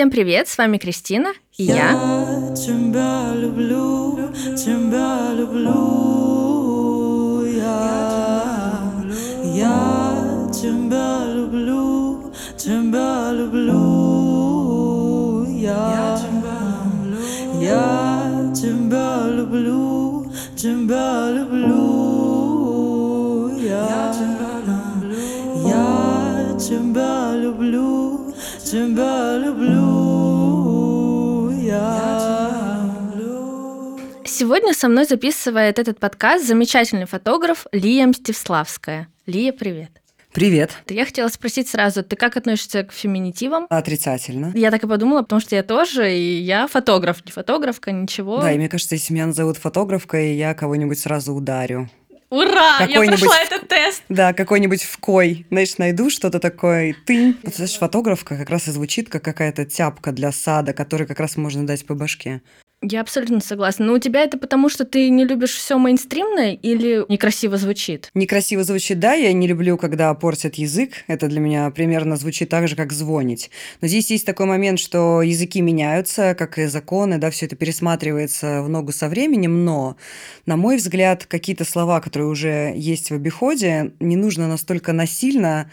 Всем привет, с вами Кристина и я. Я тебя люблю, тебя люблю, я, тебя люблю, тебя люблю, я, тебя люблю, я тебя люблю, тебя люблю, я люблю. Сегодня со мной записывает этот подкаст замечательный фотограф Лия Мстиславская. Лия, привет. Привет. Я хотела спросить сразу, ты как относишься к феминитивам? Отрицательно. Я так и подумала, потому что я тоже, и я фотограф, не фотографка, ничего. Да, и мне кажется, если меня назовут фотографкой, я кого-нибудь сразу ударю. Ура! Я прошла этот тест! Да, какой-нибудь в кой, знаешь, найду что-то такое, ты. Вот, знаешь, фотографка как раз и звучит как какая-то тяпка для сада, которой как раз можно дать по башке. Я абсолютно согласна. Но у тебя это потому, что ты не любишь все мейнстримное или некрасиво звучит? Некрасиво звучит, да, я не люблю, когда портят язык. Это для меня примерно звучит так же, как звонить. Но здесь есть такой момент, что языки меняются, как и законы, да, все это пересматривается в ногу со временем, но, на мой взгляд, какие-то слова, которые уже есть в обиходе, не нужно настолько насильно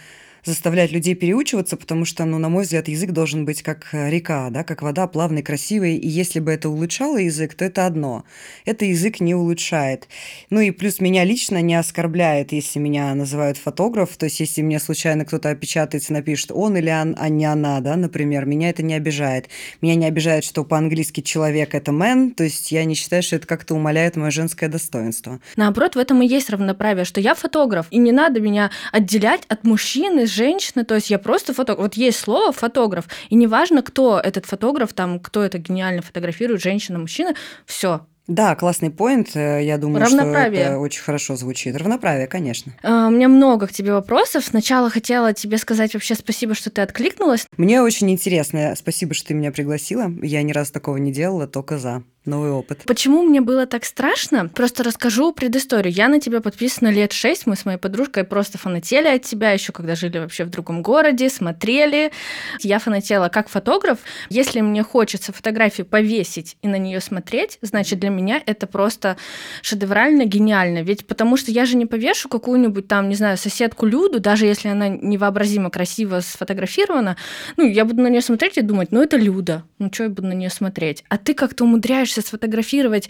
заставлять людей переучиваться, потому что, ну, на мой взгляд, язык должен быть как э, река, да, как вода, плавный, красивый, и если бы это улучшало язык, то это одно. Это язык не улучшает. Ну и плюс меня лично не оскорбляет, если меня называют фотограф, то есть если мне случайно кто-то опечатается, напишет он или он, а не она, да, например, меня это не обижает. Меня не обижает, что по-английски человек – это man, то есть я не считаю, что это как-то умаляет мое женское достоинство. Наоборот, в этом и есть равноправие, что я фотограф, и не надо меня отделять от мужчины, женщины, то есть я просто фотограф. Вот есть слово фотограф, и неважно, кто этот фотограф, там, кто это гениально фотографирует, женщина, мужчина, все. Да, классный поинт, э, я думаю, что это очень хорошо звучит. Равноправие, конечно. А, У меня много к тебе вопросов. Сначала хотела тебе сказать вообще спасибо, что ты откликнулась. Мне очень интересно. Спасибо, что ты меня пригласила. Я ни разу такого не делала, только за. Новый опыт. Почему мне было так страшно? Просто расскажу предысторию. Я на тебя подписана лет шесть. Мы с моей подружкой просто фанатели от тебя, еще когда жили вообще в другом городе, смотрели. Я фанатела как фотограф. Если мне хочется фотографию повесить и на нее смотреть, значит, для меня это просто шедеврально, гениально. Ведь потому что я же не повешу какую-нибудь там, не знаю, соседку Люду, даже если она невообразимо красиво сфотографирована, ну, я буду на нее смотреть и думать, ну, это Люда, ну, что я буду на нее смотреть? А ты как-то умудряешься сфотографировать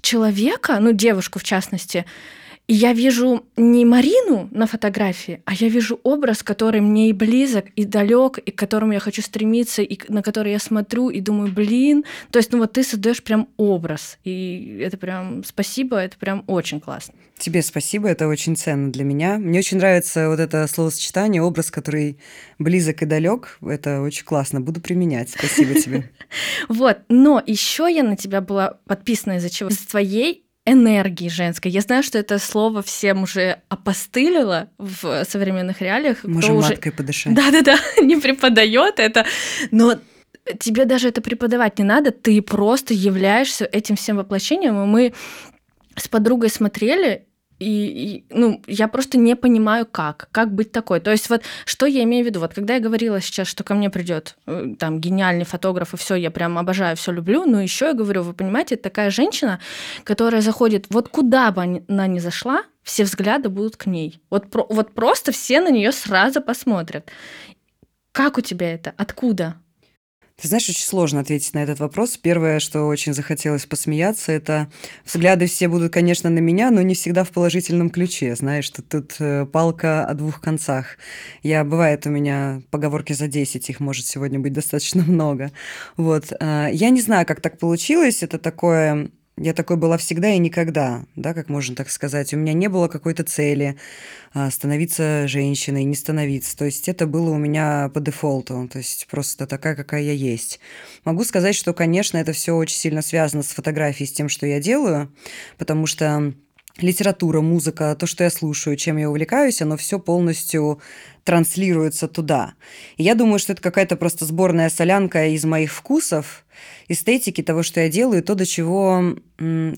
человека, ну, девушку в частности, и я вижу не Марину на фотографии, а я вижу образ, который мне и близок, и далек, и к которому я хочу стремиться, и на который я смотрю и думаю, блин. То есть, ну вот ты создаешь прям образ. И это прям спасибо, это прям очень классно. Тебе спасибо, это очень ценно для меня. Мне очень нравится вот это словосочетание, образ, который близок и далек. Это очень классно. Буду применять. Спасибо тебе. Вот, но еще я на тебя была подписана из-за чего? Из-за твоей энергии женской. Я знаю, что это слово всем уже опостылило в современных реалиях. Можем уже- маткой подышать. Да-да-да, не преподает это, но тебе даже это преподавать не надо, ты просто являешься этим всем воплощением, и мы с подругой смотрели, и, ну, я просто не понимаю, как, как быть такой. То есть вот что я имею в виду? Вот когда я говорила сейчас, что ко мне придет э, там гениальный фотограф, и все, я прям обожаю, все люблю, но еще я говорю, вы понимаете, такая женщина, которая заходит, вот куда бы она ни зашла, все взгляды будут к ней. Вот, вот просто все на нее сразу посмотрят. Как у тебя это? Откуда? Ты знаешь, очень сложно ответить на этот вопрос. Первое, что очень захотелось посмеяться, это взгляды все будут, конечно, на меня, но не всегда в положительном ключе. Знаешь, что тут э, палка о двух концах. Я, бывает у меня поговорки за 10, их может сегодня быть достаточно много. Вот. э, Я не знаю, как так получилось. Это такое... Я такой была всегда и никогда, да, как можно так сказать. У меня не было какой-то цели а, становиться женщиной, не становиться. То есть это было у меня по дефолту, то есть просто такая, какая я есть. Могу сказать, что, конечно, это все очень сильно связано с фотографией, с тем, что я делаю, потому что литература, музыка, то, что я слушаю, чем я увлекаюсь, оно все полностью транслируется туда. И я думаю, что это какая-то просто сборная солянка из моих вкусов, эстетики того, что я делаю, то, до чего,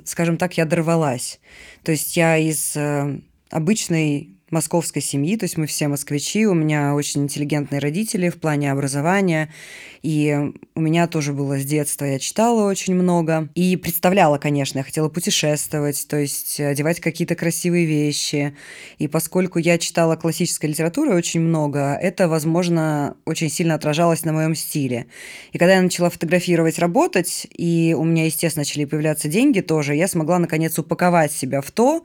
скажем так, я дорвалась. То есть я из э, обычной московской семьи, то есть мы все москвичи, у меня очень интеллигентные родители в плане образования, и у меня тоже было с детства, я читала очень много, и представляла, конечно, я хотела путешествовать, то есть одевать какие-то красивые вещи, и поскольку я читала классической литературы очень много, это, возможно, очень сильно отражалось на моем стиле. И когда я начала фотографировать, работать, и у меня, естественно, начали появляться деньги тоже, я смогла, наконец, упаковать себя в то,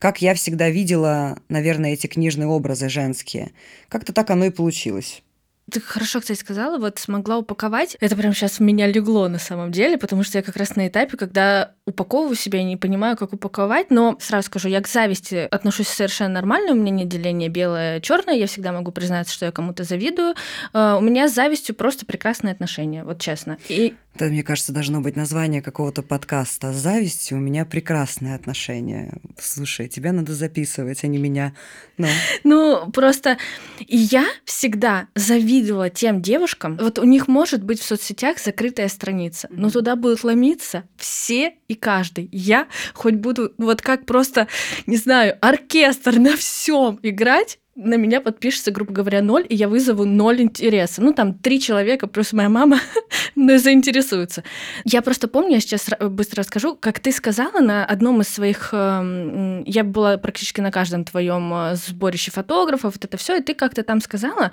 как я всегда видела, наверное, эти книжные образы женские. Как-то так оно и получилось. Ты хорошо, кстати, сказала, вот смогла упаковать. Это прям сейчас в меня легло на самом деле, потому что я как раз на этапе, когда упаковываю себя, не понимаю, как упаковать, но сразу скажу, я к зависти отношусь совершенно нормально, у меня нет деления белое черное я всегда могу признаться, что я кому-то завидую. А, у меня с завистью просто прекрасные отношения, вот честно. И это, мне кажется, должно быть название какого-то подкаста. С завистью у меня прекрасные отношения. Слушай, тебя надо записывать, а не меня. Ну, ну просто я всегда завидовала тем девушкам. Вот у них может быть в соцсетях закрытая страница, но туда будут ломиться все и каждый. Я хоть буду вот как просто, не знаю, оркестр на всем играть, на меня подпишется, грубо говоря, ноль, и я вызову ноль интереса. Ну, там три человека плюс моя мама ну, заинтересуются. Я просто помню, я сейчас быстро расскажу, как ты сказала на одном из своих... Эм, я была практически на каждом твоем э, сборище фотографов, вот это все, и ты как-то там сказала,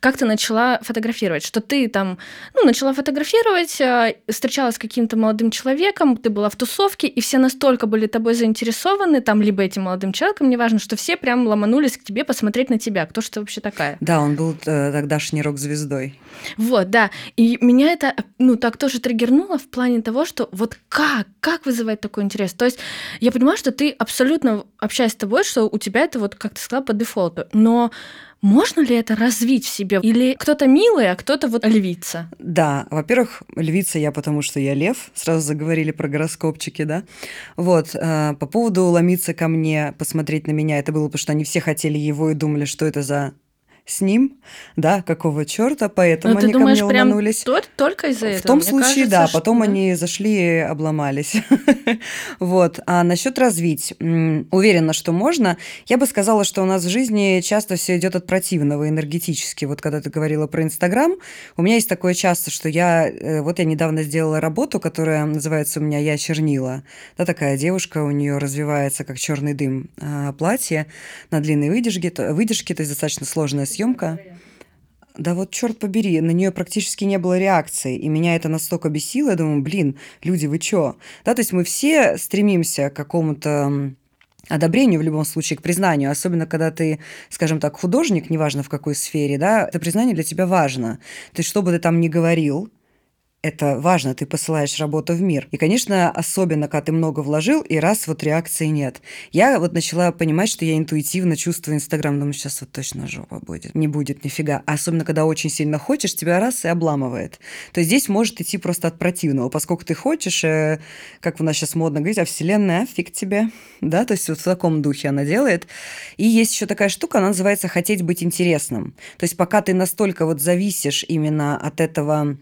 как ты начала фотографировать, что ты там, ну, начала фотографировать, э, встречалась с каким-то молодым человеком, ты была в тусовке, и все настолько были тобой заинтересованы, там, либо этим молодым человеком, неважно, что все прям ломанулись к тебе посмотреть на тебя, кто же ты вообще такая. Да, он был э, тогдашней рок-звездой. Вот, да. И меня это, ну, так тоже триггернуло в плане того, что вот как, как вызывать такой интерес? То есть я понимаю, что ты абсолютно общаясь с тобой, что у тебя это вот, как ты сказала, по дефолту, но можно ли это развить в себе? Или кто-то милый, а кто-то вот львица? Да, во-первых, львица я, потому что я лев. Сразу заговорили про гороскопчики, да. Вот, э, по поводу ломиться ко мне, посмотреть на меня, это было, потому что они все хотели его и думали, что это за с ним, да, какого черта, поэтому Но ну, они думаешь, ко мне ломанулись. Прям только из-за этого? В том Мне случае, кажется, да, потом что... они зашли и обломались. вот. А насчет развить, уверена, что можно. Я бы сказала, что у нас в жизни часто все идет от противного энергетически. Вот когда ты говорила про Инстаграм, у меня есть такое часто, что я, э, вот я недавно сделала работу, которая называется у меня «Я чернила». Да, такая девушка, у нее развивается как черный дым а, платье на длинной выдержке, выдержке, то есть достаточно сложная съемка. Да вот, черт побери, на нее практически не было реакции, и меня это настолько бесило, я думаю, блин, люди, вы чё? Да, то есть мы все стремимся к какому-то одобрению в любом случае, к признанию, особенно когда ты, скажем так, художник, неважно в какой сфере, да, это признание для тебя важно. То есть, что бы ты там ни говорил, это важно, ты посылаешь работу в мир. И, конечно, особенно, когда ты много вложил, и раз вот реакции нет. Я вот начала понимать, что я интуитивно чувствую Инстаграм, думаю, сейчас вот точно жопа будет. Не будет нифига. А особенно, когда очень сильно хочешь, тебя раз и обламывает. То есть здесь может идти просто от противного, поскольку ты хочешь, э, как у нас сейчас модно говорить, а вселенная, фиг тебе. Да, то есть вот в таком духе она делает. И есть еще такая штука, она называется «хотеть быть интересным». То есть пока ты настолько вот зависишь именно от этого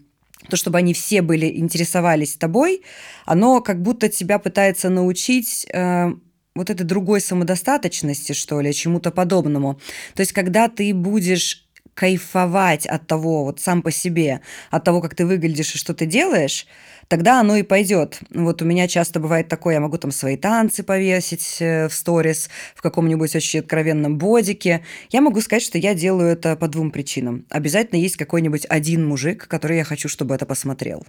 то, чтобы они все были, интересовались тобой, оно как будто тебя пытается научить э, вот этой другой самодостаточности, что ли, чему-то подобному. То есть, когда ты будешь кайфовать от того, вот сам по себе, от того, как ты выглядишь и что ты делаешь, тогда оно и пойдет. Вот у меня часто бывает такое, я могу там свои танцы повесить э, в сторис, в каком-нибудь очень откровенном бодике. Я могу сказать, что я делаю это по двум причинам. Обязательно есть какой-нибудь один мужик, который я хочу, чтобы это посмотрел.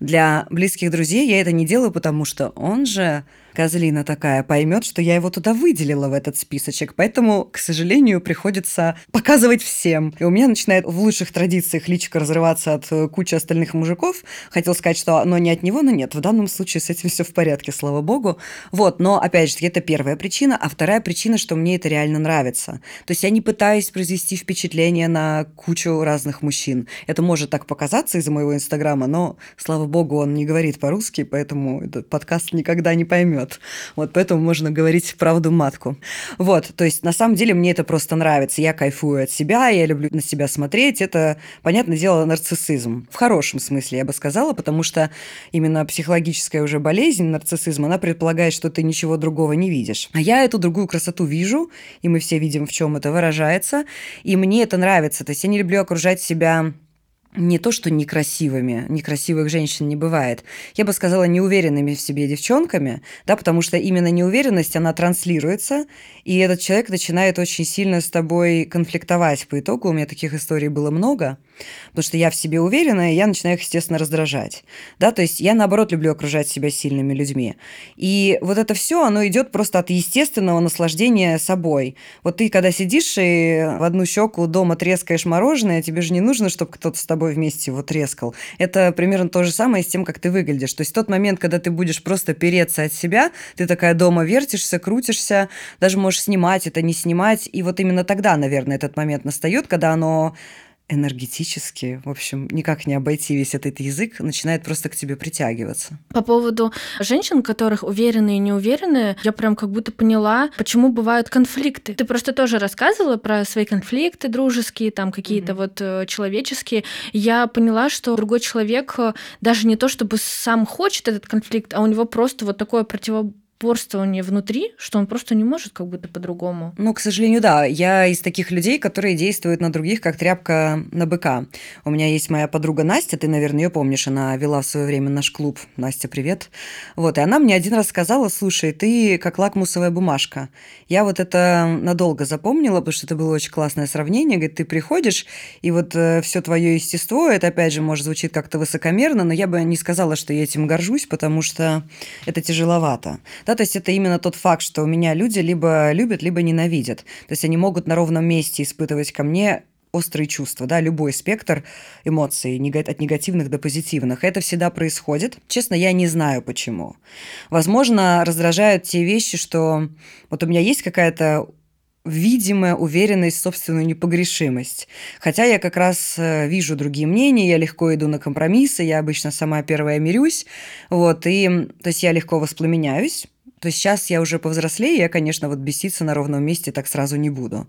Для близких друзей я это не делаю, потому что он же козлина такая поймет, что я его туда выделила в этот списочек. Поэтому, к сожалению, приходится показывать всем. И у меня начинает в лучших традициях личико разрываться от э, кучи остальных мужиков. Хотел сказать, что оно не от него, но нет. В данном случае с этим все в порядке, слава богу. Вот, но, опять же, это первая причина. А вторая причина, что мне это реально нравится. То есть я не пытаюсь произвести впечатление на кучу разных мужчин. Это может так показаться из-за моего инстаграма, но, слава богу, он не говорит по-русски, поэтому этот подкаст никогда не поймет. Вот поэтому можно говорить правду матку. Вот, то есть на самом деле мне это просто нравится. Я кайфую от себя, я люблю на себя смотреть. Это, понятное дело, нарциссизм. В хорошем смысле, я бы сказала, потому что именно психологическая уже болезнь, нарциссизм, она предполагает, что ты ничего другого не видишь. А я эту другую красоту вижу, и мы все видим, в чем это выражается. И мне это нравится. То есть я не люблю окружать себя не то, что некрасивыми, некрасивых женщин не бывает, я бы сказала, неуверенными в себе девчонками, да, потому что именно неуверенность, она транслируется, и этот человек начинает очень сильно с тобой конфликтовать. По итогу у меня таких историй было много, потому что я в себе уверена, и я начинаю их, естественно, раздражать. Да, то есть я, наоборот, люблю окружать себя сильными людьми. И вот это все, оно идет просто от естественного наслаждения собой. Вот ты, когда сидишь и в одну щеку дома трескаешь мороженое, тебе же не нужно, чтобы кто-то с тобой вместе его трескал. Это примерно то же самое с тем, как ты выглядишь. То есть тот момент, когда ты будешь просто переться от себя, ты такая дома вертишься, крутишься, даже можешь снимать это, не снимать. И вот именно тогда, наверное, этот момент настает, когда оно энергетически, в общем, никак не обойти весь этот язык, начинает просто к тебе притягиваться. По поводу женщин, которых уверенные и неуверенные, я прям как будто поняла, почему бывают конфликты. Ты просто тоже рассказывала про свои конфликты дружеские, там какие-то mm-hmm. вот э, человеческие. Я поняла, что другой человек э, даже не то, чтобы сам хочет этот конфликт, а у него просто вот такое противоборство упорствование внутри, что он просто не может как будто по-другому. Ну, к сожалению, да. Я из таких людей, которые действуют на других, как тряпка на быка. У меня есть моя подруга Настя, ты, наверное, ее помнишь, она вела в свое время наш клуб. Настя, привет. Вот, и она мне один раз сказала, слушай, ты как лакмусовая бумажка. Я вот это надолго запомнила, потому что это было очень классное сравнение. Говорит, ты приходишь, и вот э, все твое естество, это опять же, может, звучит как-то высокомерно, но я бы не сказала, что я этим горжусь, потому что это тяжеловато. Да, то есть это именно тот факт, что у меня люди либо любят, либо ненавидят. То есть они могут на ровном месте испытывать ко мне острые чувства, да, любой спектр эмоций, от негативных до позитивных. Это всегда происходит. Честно, я не знаю почему. Возможно, раздражают те вещи, что вот у меня есть какая-то видимая уверенность в собственную непогрешимость. Хотя я как раз э, вижу другие мнения, я легко иду на компромиссы, я обычно сама первая мирюсь, вот, и, то есть я легко воспламеняюсь, то есть сейчас я уже повзрослее, я, конечно, вот беситься на ровном месте так сразу не буду.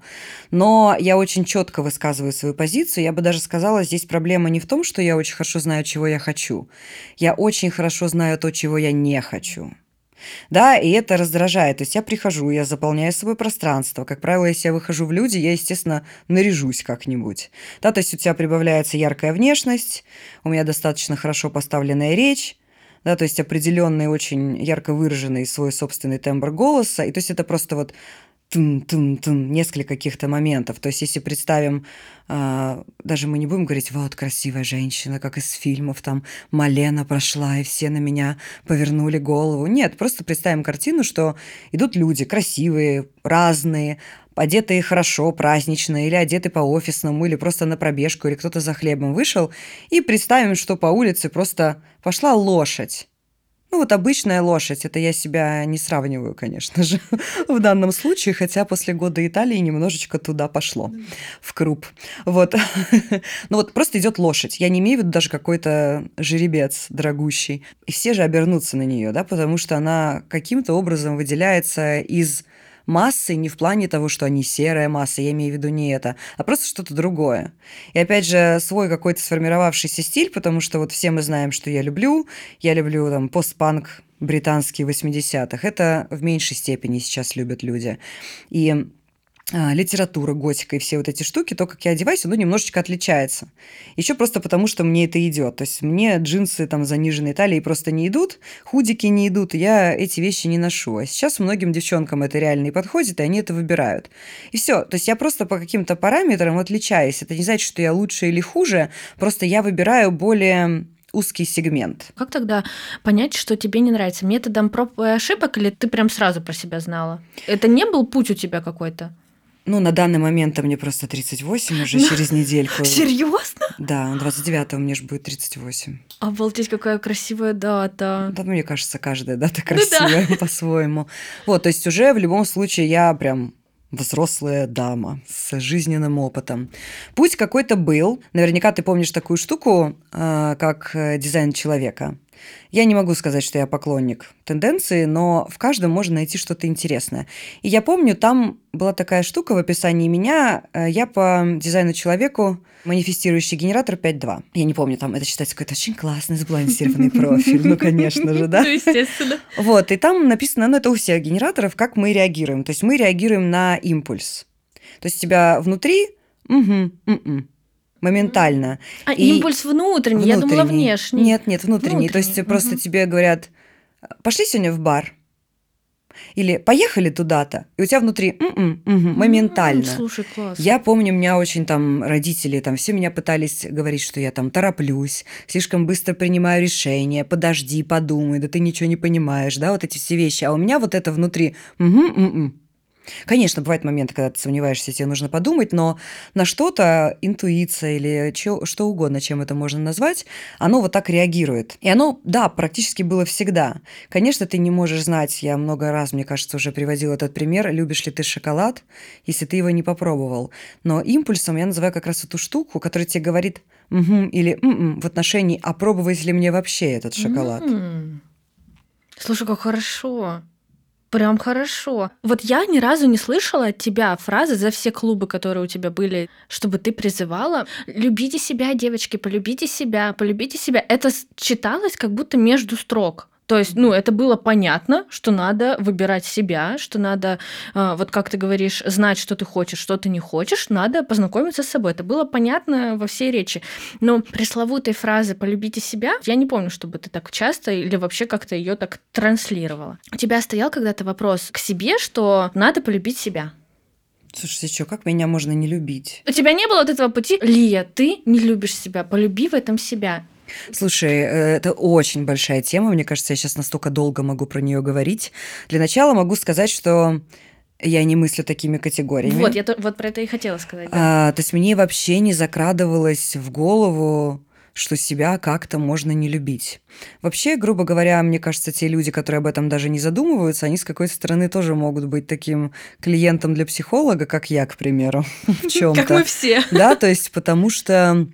Но я очень четко высказываю свою позицию. Я бы даже сказала, здесь проблема не в том, что я очень хорошо знаю, чего я хочу. Я очень хорошо знаю то, чего я не хочу. Да, и это раздражает. То есть я прихожу, я заполняю свое пространство. Как правило, если я выхожу в люди, я, естественно, наряжусь как-нибудь. Да, то есть у тебя прибавляется яркая внешность, у меня достаточно хорошо поставленная речь, да, то есть определенный очень ярко выраженный свой собственный тембр голоса, и то есть это просто вот тун несколько каких-то моментов. То есть если представим, э, даже мы не будем говорить, вот красивая женщина, как из фильмов, там Малена прошла, и все на меня повернули голову. Нет, просто представим картину, что идут люди красивые, разные, одетые хорошо, празднично, или одеты по-офисному, или просто на пробежку, или кто-то за хлебом вышел, и представим, что по улице просто пошла лошадь. Ну вот обычная лошадь, это я себя не сравниваю, конечно же, в данном случае, хотя после года Италии немножечко туда пошло, в круп. Вот. Ну вот просто идет лошадь. Я не имею в виду даже какой-то жеребец дорогущий. И все же обернутся на нее, да, потому что она каким-то образом выделяется из массы не в плане того, что они серая масса, я имею в виду не это, а просто что-то другое. И опять же, свой какой-то сформировавшийся стиль, потому что вот все мы знаем, что я люблю. Я люблю там постпанк британский 80-х. Это в меньшей степени сейчас любят люди. И литература, готика и все вот эти штуки, то, как я одеваюсь, оно немножечко отличается. Еще просто потому, что мне это идет. То есть мне джинсы там заниженной талии просто не идут, худики не идут, я эти вещи не ношу. А сейчас многим девчонкам это реально и подходит, и они это выбирают. И все. То есть я просто по каким-то параметрам отличаюсь. Это не значит, что я лучше или хуже, просто я выбираю более узкий сегмент. Как тогда понять, что тебе не нравится? Методом проб и ошибок или ты прям сразу про себя знала? Это не был путь у тебя какой-то? Ну, на данный момент мне просто 38 уже через недельку. Серьезно? Да, 29 мне же будет 38. Обалдеть, какая красивая дата. Да, мне кажется, каждая дата красивая ну, да. по-своему. Вот, то есть уже в любом случае я прям взрослая дама с жизненным опытом. Путь какой-то был. Наверняка ты помнишь такую штуку, а, как э, дизайн человека. Я не могу сказать, что я поклонник тенденции, но в каждом можно найти что-то интересное. И я помню, там была такая штука в описании меня. э, Я по дизайну человеку манифестирующий генератор 5.2. Я не помню, там это считается какой-то очень классный сбалансированный профиль. Ну, конечно же, да? Ну, естественно. Вот, и там написано, ну, это у всех генераторов, как мы реагируем. То есть мы реагируем на импульс. То есть у тебя внутри угу, моментально. А И импульс внутренний, я думала Внутренний. внешний. Нет, нет, внутренний. То есть Внутренний, просто тебе говорят, пошли сегодня в бар. Или поехали туда-то. И у тебя внутри «М-м, мгм», моментально. М, Слушай, класс. Я помню, меня очень там родители, там все меня пытались говорить, что я там тороплюсь, слишком быстро принимаю решения, подожди, подумай, да ты ничего не понимаешь, да, вот эти все вещи. А у меня вот это внутри «Мгм, м-м». Конечно, бывают моменты, когда ты сомневаешься, тебе нужно подумать, но на что-то интуиция или чё- что угодно, чем это можно назвать, оно вот так реагирует. И оно, да, практически было всегда. Конечно, ты не можешь знать, я много раз, мне кажется, уже приводила этот пример, любишь ли ты шоколад, если ты его не попробовал. Но импульсом я называю как раз эту штуку, которая тебе говорит «мгм» или «м-м» в отношении «а пробовать ли мне вообще этот шоколад?» Слушай, как хорошо. Прям хорошо. Вот я ни разу не слышала от тебя фразы за все клубы, которые у тебя были, чтобы ты призывала «любите себя, девочки, полюбите себя, полюбите себя». Это читалось как будто между строк. То есть, ну, это было понятно, что надо выбирать себя, что надо, а, вот как ты говоришь, знать, что ты хочешь, что ты не хочешь, надо познакомиться с собой. Это было понятно во всей речи. Но пресловутой фразы «полюбите себя» я не помню, чтобы ты так часто или вообще как-то ее так транслировала. У тебя стоял когда-то вопрос к себе, что надо полюбить себя? Слушайте, что, как меня можно не любить? У тебя не было вот этого пути, Лия, ты не любишь себя, полюби в этом себя. Слушай, э, это очень большая тема. Мне кажется, я сейчас настолько долго могу про нее говорить. Для начала могу сказать, что я не мыслю такими категориями. Вот, я то- вот про это и хотела сказать. да. А, то есть мне вообще не закрадывалось в голову, что себя как-то можно не любить. Вообще, грубо говоря, мне кажется, те люди, которые об этом даже не задумываются, они с какой-то стороны тоже могут быть таким клиентом для психолога, как я, к примеру, в чем-то. Как мы все. Да, то есть потому что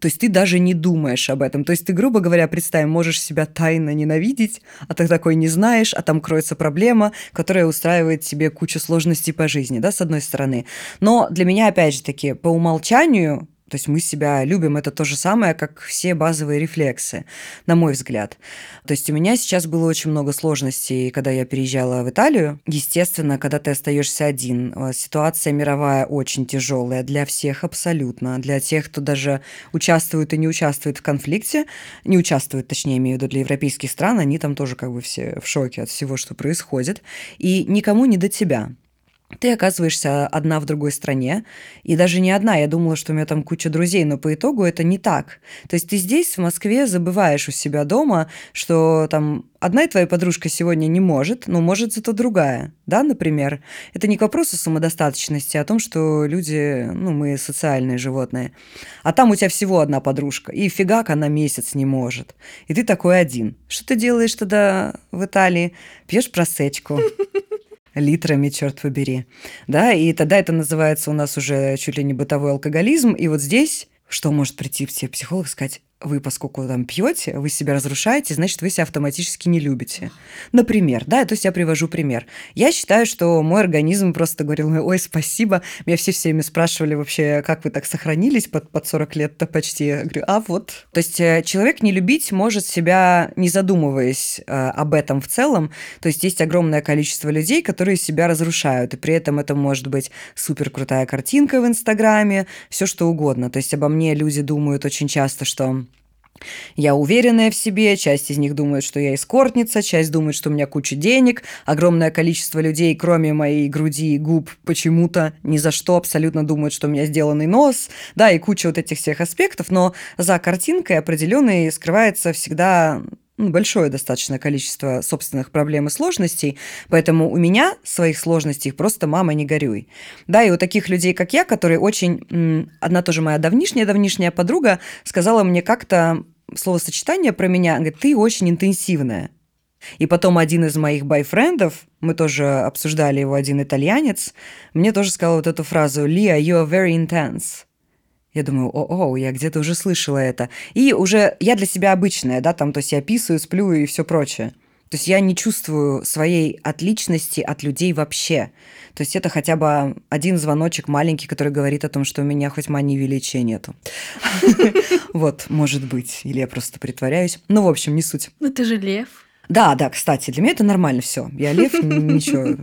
то есть ты даже не думаешь об этом. То есть ты, грубо говоря, представь, можешь себя тайно ненавидеть, а ты такой не знаешь, а там кроется проблема, которая устраивает тебе кучу сложностей по жизни, да, с одной стороны. Но для меня, опять же таки, по умолчанию то есть мы себя любим, это то же самое, как все базовые рефлексы, на мой взгляд. То есть у меня сейчас было очень много сложностей, когда я переезжала в Италию. Естественно, когда ты остаешься один, э, ситуация мировая очень тяжелая для всех абсолютно, для тех, кто даже участвует и не участвует в конфликте, не участвует, точнее, имею в виду для европейских стран, они там тоже как бы все в шоке от всего, что происходит, и никому не до тебя. Ты оказываешься одна в другой стране, и даже не одна. Я думала, что у меня там куча друзей, но по итогу это не так. То есть ты здесь, в Москве, забываешь у себя дома, что там одна твоя подружка сегодня не может, но может зато другая, да, например. Это не к вопросу самодостаточности, а о том, что люди, ну, мы социальные животные. А там у тебя всего одна подружка, и фигак она месяц не может. И ты такой один. Что ты делаешь тогда в Италии? Пьешь просечку литрами, черт побери. Да, и тогда это называется у нас уже чуть ли не бытовой алкоголизм. И вот здесь что может прийти тебе психолог и сказать, вы поскольку там пьете, вы себя разрушаете, значит, вы себя автоматически не любите. Например, да, то есть я привожу пример. Я считаю, что мой организм просто говорил, ой, спасибо. Меня все все время спрашивали вообще, как вы так сохранились под, под 40 лет-то почти. Я говорю, а вот. То есть э, человек не любить может себя, не задумываясь э, об этом в целом. То есть есть огромное количество людей, которые себя разрушают, и при этом это может быть супер крутая картинка в Инстаграме, все что угодно. То есть обо мне люди думают очень часто, что я уверенная в себе, часть из них думает, что я эскортница, часть думает, что у меня куча денег, огромное количество людей, кроме моей груди и губ, почему-то ни за что абсолютно думают, что у меня сделанный нос, да, и куча вот этих всех аспектов, но за картинкой определенной скрывается всегда большое достаточно количество собственных проблем и сложностей, поэтому у меня своих сложностей просто мама не горюй. Да, и у таких людей, как я, которые очень... Одна тоже моя давнишняя-давнишняя подруга сказала мне как-то словосочетание про меня, говорит, ты очень интенсивная. И потом один из моих байфрендов, мы тоже обсуждали его, один итальянец, мне тоже сказал вот эту фразу «Лия, you are very intense». Я думаю, о-о, я где-то уже слышала это. И уже я для себя обычная, да, там, то есть я писаю, сплю и все прочее. То есть я не чувствую своей отличности от людей вообще. То есть это хотя бы один звоночек маленький, который говорит о том, что у меня хоть мании величия нету. Вот, может быть. Или я просто притворяюсь. Ну, в общем, не суть. Ну ты же лев. Да, да, кстати, для меня это нормально все. Я лев, ничего,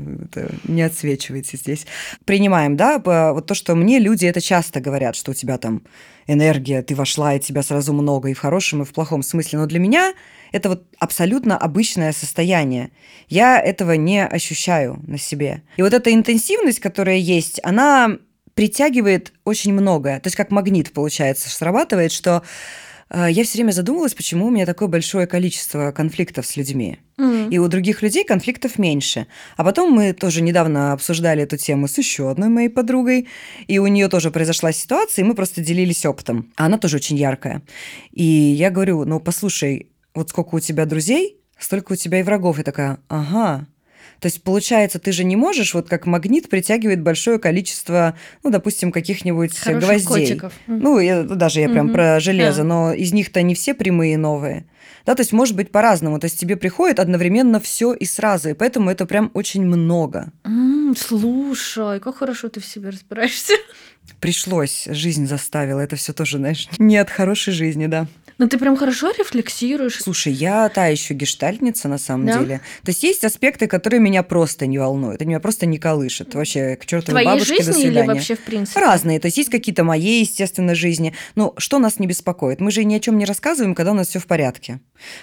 не отсвечивайте здесь. Принимаем, да, вот то, что мне люди это часто говорят, что у тебя там энергия, ты вошла, и тебя сразу много, и в хорошем, и в плохом смысле. Но для меня это вот абсолютно обычное состояние. Я этого не ощущаю на себе. И вот эта интенсивность, которая есть, она притягивает очень многое. То есть как магнит, получается, срабатывает, что я все время задумывалась, почему у меня такое большое количество конфликтов с людьми. Mm. И у других людей конфликтов меньше. А потом мы тоже недавно обсуждали эту тему с еще одной моей подругой, и у нее тоже произошла ситуация, и мы просто делились опытом. А она тоже очень яркая. И я говорю, ну послушай, вот сколько у тебя друзей, столько у тебя и врагов. И такая, ага. То есть, получается, ты же не можешь, вот как магнит притягивает большое количество, ну, допустим, каких-нибудь Хороших гвоздей. Котиков. Ну, я, даже я прям угу. про железо, да. но из них-то не все прямые новые. Да, то есть может быть по-разному. То есть тебе приходит одновременно все и сразу, и поэтому это прям очень много. Mm, слушай, как хорошо ты в себе разбираешься. Пришлось, жизнь заставила. Это все тоже, знаешь, не от хорошей жизни, да. Ну, ты прям хорошо рефлексируешь. Слушай, я та еще гештальтница на самом да? деле. То есть есть аспекты, которые меня просто не волнуют, они меня просто не колышут. Вообще, к чертовой Твоей бабушке, жизни до свидания. или вообще в принципе? Разные. То есть есть какие-то моей, естественно, жизни. Но что нас не беспокоит? Мы же ни о чем не рассказываем, когда у нас все в порядке.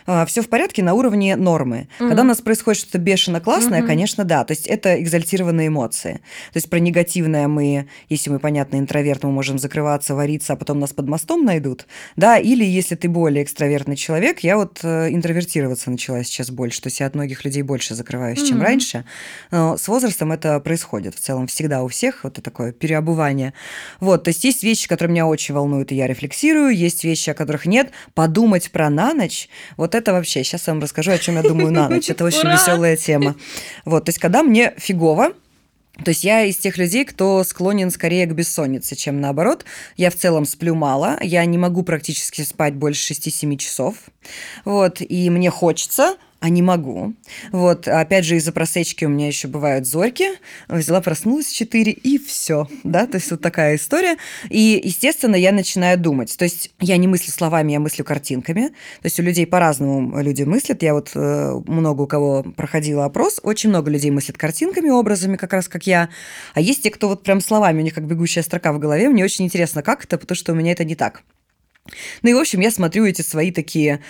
А, все в порядке на уровне нормы. Угу. Когда у нас происходит что-то бешено классное, угу. конечно, да. То есть это экзальтированные эмоции. То есть про негативное мы, если мы, понятно, интроверт, мы можем закрываться, вариться, а потом нас под мостом найдут. Да, или если ты более экстравертный человек, я вот э, интровертироваться начала сейчас больше. То есть я от многих людей больше закрываюсь, чем раньше. Но с возрастом это происходит в целом всегда у всех. Вот это такое переобувание. Вот, то есть есть вещи, которые меня очень волнуют, и я рефлексирую. Есть вещи, о которых нет. Подумать про на ночь, вот это вообще. Сейчас я вам расскажу, о чем я думаю на ночь. Это очень веселая тема. Вот, то есть когда мне фигово, то есть я из тех людей, кто склонен скорее к бессоннице, чем наоборот. Я в целом сплю мало, я не могу практически спать больше 6-7 часов. Вот, и мне хочется, а не могу. Вот, опять же, из-за просечки у меня еще бывают зорьки. Взяла, проснулась в 4, и все, да, то есть вот такая история. И, естественно, я начинаю думать. То есть я не мыслю словами, я мыслю картинками. То есть у людей по-разному люди мыслят. Я вот э, много у кого проходила опрос, очень много людей мыслят картинками, образами, как раз как я. А есть те, кто вот прям словами, у них как бегущая строка в голове. Мне очень интересно, как это, потому что у меня это не так. Ну и, в общем, я смотрю эти свои такие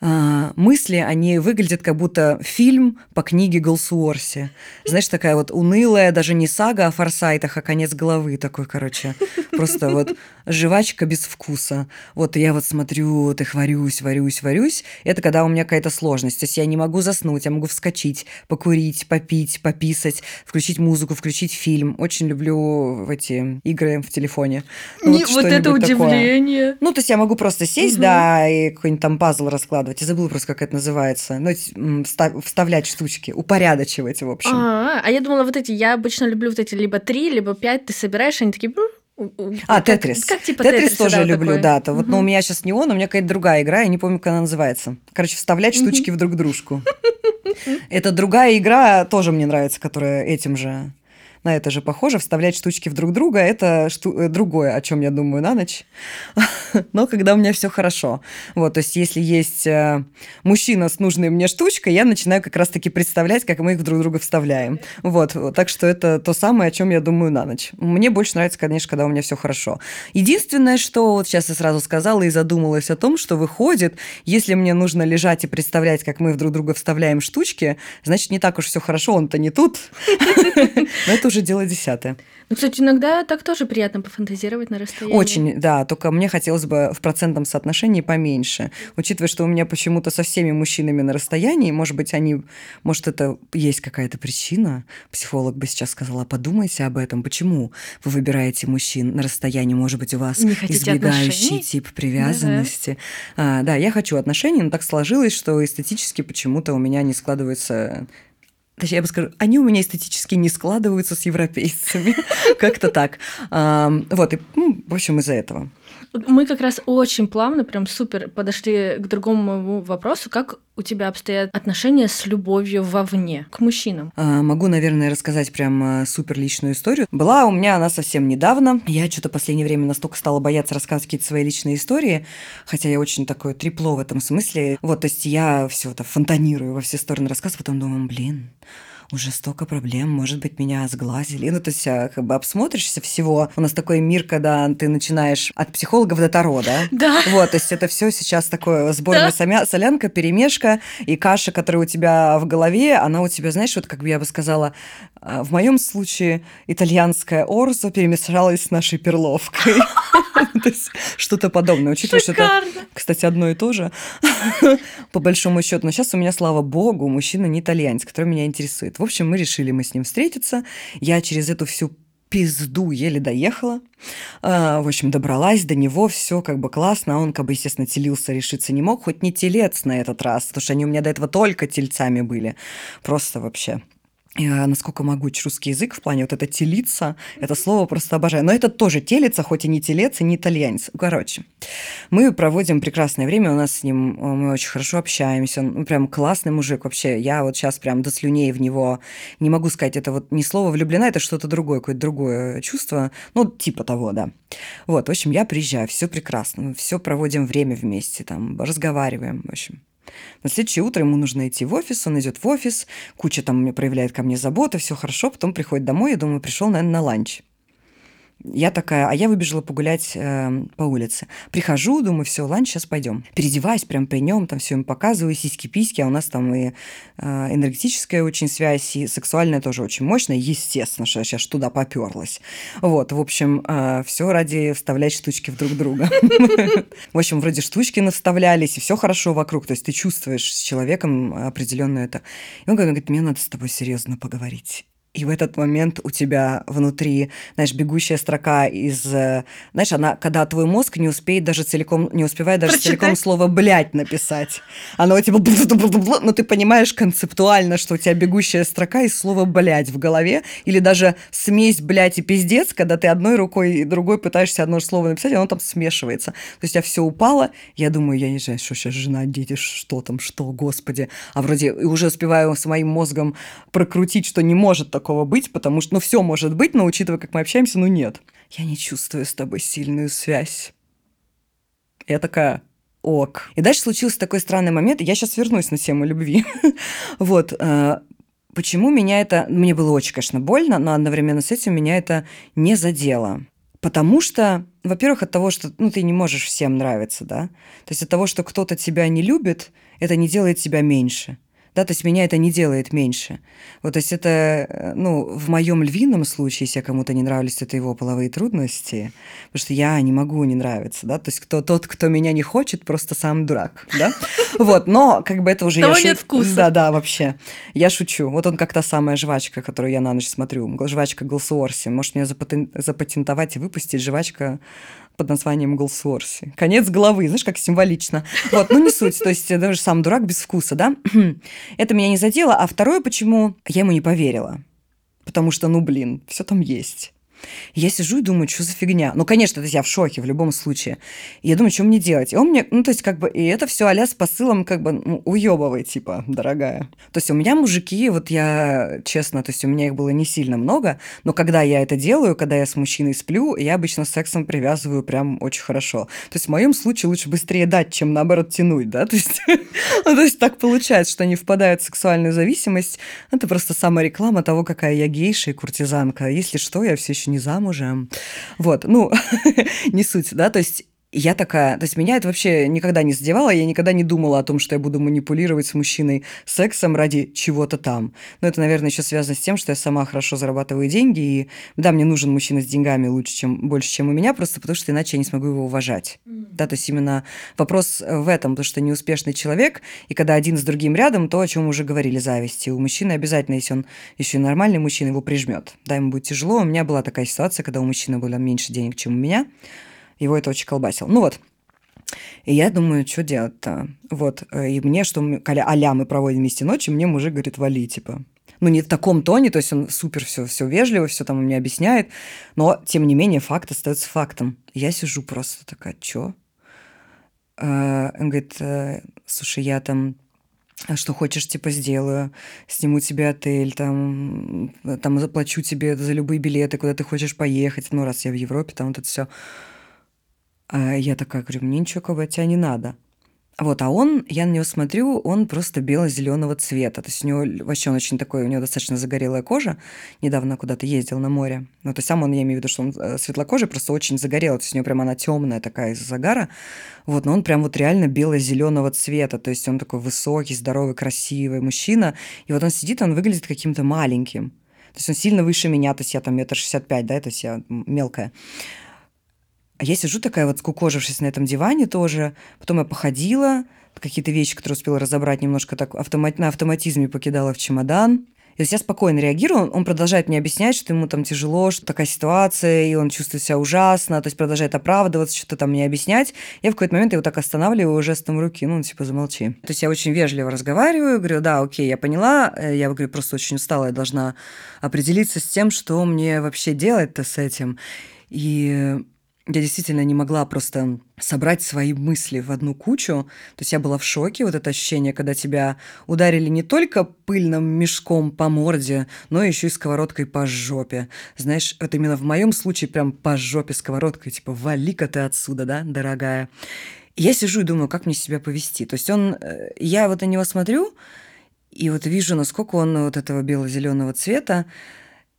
мысли, они выглядят как будто фильм по книге Голсуорси. Знаешь, такая вот унылая, даже не сага о форсайтах, а конец головы такой, короче. Просто вот жвачка без вкуса. Вот я вот смотрю, вот их варюсь, варюсь, варюсь. Это когда у меня какая-то сложность. То есть я не могу заснуть, я могу вскочить, покурить, попить, пописать, включить музыку, включить фильм. Очень люблю эти игры в телефоне. Ну, не, вот, вот это удивление. Такое. Ну, то есть я могу просто сесть, угу. да, и какой-нибудь там пазл раскладывать складывать. Я забыла просто, как это называется. Ну, вставлять штучки, упорядочивать, в общем. А, а я думала, вот эти, я обычно люблю вот эти либо три, либо пять, ты собираешь, они такие... А, Тетрис. Как, как типа Тетрис тоже да, люблю, такой. да. То, вот, угу. Но у меня сейчас не он, у меня какая-то другая игра, я не помню, как она называется. Короче, вставлять штучки в друг дружку. Это другая игра, тоже мне нравится, которая этим же на это же похоже. Вставлять штучки в друг друга – это шту- э, другое, о чем я думаю на ночь. Но когда у меня все хорошо. Вот, то есть если есть э, мужчина с нужной мне штучкой, я начинаю как раз-таки представлять, как мы их друг друга вставляем. Вот, так что это то самое, о чем я думаю на ночь. Мне больше нравится, конечно, когда у меня все хорошо. Единственное, что вот сейчас я сразу сказала и задумалась о том, что выходит, если мне нужно лежать и представлять, как мы друг друга вставляем штучки, значит, не так уж все хорошо, он-то не тут. Но это уже дело десятое. Ну, кстати, иногда так тоже приятно пофантазировать на расстоянии. Очень, да, только мне хотелось бы в процентном соотношении поменьше. Учитывая, что у меня почему-то со всеми мужчинами на расстоянии, может быть, они, может, это есть какая-то причина. Психолог бы сейчас сказала, подумайте об этом. Почему вы выбираете мужчин на расстоянии? Может быть, у вас избегающий отношений? тип привязанности. Да. А, да, я хочу отношений, но так сложилось, что эстетически почему-то у меня не складывается точнее, я бы скажу, они у меня эстетически не складываются с европейцами. Как-то так. Вот, и, ну, в общем, из-за этого. Мы как раз очень плавно, прям супер подошли к другому моему вопросу. Как у тебя обстоят отношения с любовью вовне, к мужчинам? А, могу, наверное, рассказать прям а, супер личную историю. Была у меня она совсем недавно. Я что-то в последнее время настолько стала бояться рассказывать какие-то свои личные истории, хотя я очень такое трепло в этом смысле. Вот, то есть я все это фонтанирую во все стороны рассказываю, потом думаю, блин, уже столько проблем, может быть, меня сглазили. Ну, то есть, а, как бы обсмотришься всего. У нас такой мир, когда ты начинаешь от психологов до таро, да? Да. Вот, то есть это все сейчас такое сборная Да. солянка, перемешка, и каша, которая у тебя в голове, она у тебя, знаешь, вот как бы я бы сказала, в моем случае итальянская орзо перемешалась с нашей перловкой. То есть что-то подобное. Учитывая, что это кстати, одно и то же, по большому счету. Но сейчас у меня, слава богу, мужчина не итальянец, который меня интересует. В общем, мы решили мы с ним встретиться. Я через эту всю пизду еле доехала. А, В общем, добралась до него, все как бы классно. А он, как бы, естественно, телился, решиться не мог. Хоть не телец на этот раз, потому что они у меня до этого только тельцами были. Просто вообще. Я, насколько могуч русский язык в плане вот это телиться, это слово просто обожаю. Но это тоже телится, хоть и не телец, и не итальянец. Короче, мы проводим прекрасное время, у нас с ним, э, мы очень хорошо общаемся, он прям классный мужик вообще. Я вот сейчас прям до слюней в него не могу сказать, это вот не слово влюблена, это что-то другое, какое-то другое чувство, ну, типа того, да. Вот, в общем, я приезжаю, все прекрасно, все проводим время вместе, там, разговариваем, в общем. На следующее утро ему нужно идти в офис, он идет в офис, куча там проявляет ко мне заботы, все хорошо, потом приходит домой, я думаю, пришел, наверное, на ланч. Я такая, а я выбежала погулять э, по улице. Прихожу, думаю, все, ланч, сейчас пойдем. Переодеваюсь прям при нем, там все им показываю, сиськи-письки, а у нас там и э, энергетическая очень связь, и сексуальная тоже очень мощная, естественно, что я сейчас туда поперлась. Вот, в общем, все ради вставлять штучки в друг друга. В общем, вроде штучки наставлялись, и все хорошо вокруг, то есть ты чувствуешь с человеком определенно это. И он говорит, мне надо с тобой серьезно поговорить. И в этот момент у тебя внутри, знаешь, бегущая строка из... э, Знаешь, она, когда твой мозг не успеет даже целиком, не успевает даже Прочитать. целиком слово «блядь» написать. Оно у тебя... Но ты понимаешь концептуально, что у тебя бегущая строка из слова «блядь» в голове, или даже смесь «блядь» и «пиздец», когда ты одной рукой и другой пытаешься одно слово написать, и оно там смешивается. То есть у тебя все упало, я думаю, я не знаю, что сейчас жена, дети, что там, что, господи. А вроде уже успеваю с моим мозгом прокрутить, что не может такого быть, потому что, ну, все может быть, но учитывая, как мы общаемся, ну, нет. Я не чувствую с тобой сильную связь. Я такая, ок. И дальше случился такой странный момент, я сейчас вернусь на тему любви. Вот, э, почему меня это... Мне было очень, конечно, больно, но одновременно с этим меня это не задело. Потому что, во-первых, от того, что ну, ты не можешь всем нравиться, да? То есть от того, что кто-то тебя не любит, это не делает тебя меньше. Да, то есть меня это не делает меньше. Вот, то есть это, э, ну, в моем львином случае, если я кому-то не нравлюсь, это его половые трудности, потому что я не могу не нравиться, да, то есть кто, тот, кто меня не хочет, просто сам дурак, да, вот, но как бы это уже... Того я шу- нет вкуса. Да, да, вообще. Я шучу. Вот он как та самая жвачка, которую я на ночь смотрю, жвачка Голсуорси. Может, запатен- запатентовать и выпустить жвачка под названием Голсуорси. Конец головы, знаешь, как символично. Вот, ну не суть, то есть даже сам дурак без вкуса, да? Это меня не задело. А второе, почему я ему не поверила. Потому что, ну блин, все там есть. Я сижу и думаю, что за фигня. Ну, конечно, то есть я в шоке в любом случае. Я думаю, что мне делать? И он мне, ну, то есть, как бы, и это все а с посылом, как бы, ну, уебывай, типа, дорогая. То есть у меня мужики, вот я, честно, то есть у меня их было не сильно много, но когда я это делаю, когда я с мужчиной сплю, я обычно с сексом привязываю прям очень хорошо. То есть в моем случае лучше быстрее дать, чем наоборот тянуть, да? То есть, ну, то есть так получается, что они впадают в сексуальную зависимость. Это просто самореклама того, какая я гейша и куртизанка. Если что, я все еще не замужем. Вот, ну, не суть, да, то есть я такая, то есть меня это вообще никогда не задевало, я никогда не думала о том, что я буду манипулировать с мужчиной сексом ради чего-то там. Но это, наверное, еще связано с тем, что я сама хорошо зарабатываю деньги, и да, мне нужен мужчина с деньгами лучше, чем больше, чем у меня, просто потому что иначе я не смогу его уважать. Да, то есть именно вопрос в этом, потому что неуспешный человек, и когда один с другим рядом, то, о чем мы уже говорили, зависти. У мужчины обязательно, если он еще и нормальный мужчина, его прижмет. Да, ему будет тяжело. У меня была такая ситуация, когда у мужчины было меньше денег, чем у меня. Его это очень колбасило. Ну вот. И я думаю, что делать-то? Вот. э, И мне, что а мы проводим вместе ночи, мне мужик говорит, вали, типа. Ну, не в таком тоне, то есть он супер все, все вежливо, все там мне объясняет, но, тем не менее, факт остается фактом. Я сижу просто такая, чё? Э, Он говорит, «Э, слушай, я там а что хочешь, типа, сделаю, сниму тебе отель, там, там заплачу тебе за любые билеты, куда ты хочешь поехать, ну, раз я в Европе, там вот это все. А я такая говорю, мне ничего как тебя не надо. Вот, а он, я на него смотрю, он просто бело-зеленого цвета. То есть у него вообще он очень такой, у него достаточно загорелая кожа. Недавно куда-то ездил на море. Ну, то есть сам он, я имею в виду, что он э, светлокожий, просто очень загорелый. То есть у него прям она темная такая из загара. Вот, но он прям вот реально бело-зеленого цвета. То есть он такой высокий, здоровый, красивый мужчина. И вот он сидит, он выглядит каким-то маленьким. То есть он сильно выше меня, то есть я там метр шестьдесят пять, да, то есть я мелкая. А я сижу такая вот скукожившись на этом диване тоже. Потом я походила, какие-то вещи, которые успела разобрать, немножко так автомат, на автоматизме покидала в чемодан. И есть я спокойно реагирую, он продолжает мне объяснять, что ему там тяжело, что такая ситуация, и он чувствует себя ужасно, то есть продолжает оправдываться, что-то там мне объяснять. Я в какой-то момент его так останавливаю жестом руки, ну, типа, замолчи. То есть я очень вежливо разговариваю, говорю, да, окей, я поняла, э, я говорю, просто очень устала, я должна определиться с тем, что мне вообще делать-то с этим. И я действительно не могла просто собрать свои мысли в одну кучу. То есть я была в шоке, вот это ощущение, когда тебя ударили не только пыльным мешком по морде, но еще и сковородкой по жопе. Знаешь, это именно в моем случае прям по жопе сковородкой, типа вали-ка ты отсюда, да, дорогая. Я сижу и думаю, как мне себя повести. То есть он, э, я вот на него смотрю, и вот вижу, насколько он вот этого бело-зеленого цвета,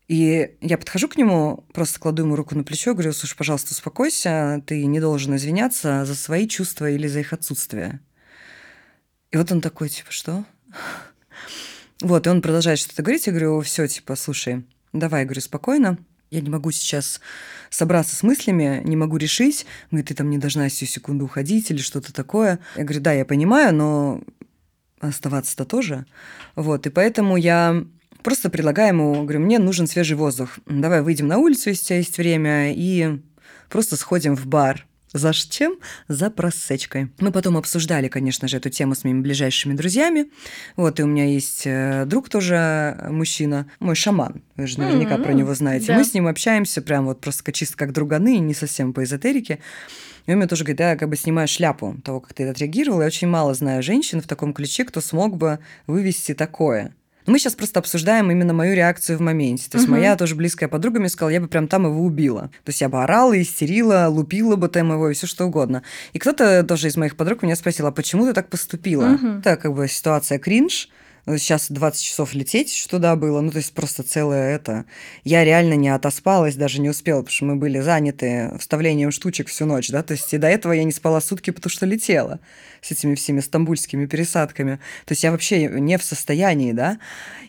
и я подхожу к нему, просто кладу ему руку на плечо, говорю, слушай, пожалуйста, успокойся, ты не должен извиняться за свои чувства или за их отсутствие. И вот он такой, типа, что? Вот, и он продолжает что-то говорить, я говорю, все, типа, слушай, давай, говорю, спокойно, я не могу сейчас собраться с мыслями, не могу решить. Он говорит, ты там не должна всю секунду уходить или что-то такое. Я говорю, да, я понимаю, но оставаться-то тоже. Вот, и поэтому я Просто предлагаю ему, говорю, мне нужен свежий воздух. Давай выйдем на улицу, если у тебя есть время, и просто сходим в бар. За чем? За просечкой. Мы потом обсуждали, конечно же, эту тему с моими ближайшими друзьями. Вот, и у меня есть э, друг тоже, э, мужчина, мой шаман. Вы же наверняка mm-hmm. про него знаете. Да. Мы с ним общаемся прям вот просто чисто как друганы, не совсем по эзотерике. И он мне тоже говорит, я как бы снимаю шляпу того, как ты отреагировала. Я очень мало знаю женщин в таком ключе, кто смог бы вывести такое. Мы сейчас просто обсуждаем именно мою реакцию в моменте. То есть угу. моя тоже близкая подруга мне сказала, я бы прям там его убила. То есть я бы орала, истерила, лупила бы там его и все что угодно. И кто-то тоже из моих подруг меня спросил, а почему ты так поступила? Угу. Это как бы ситуация кринж сейчас 20 часов лететь, что туда было, ну, то есть просто целое это. Я реально не отоспалась, даже не успела, потому что мы были заняты вставлением штучек всю ночь, да, то есть и до этого я не спала сутки, потому что летела с этими всеми стамбульскими пересадками. То есть я вообще не в состоянии, да,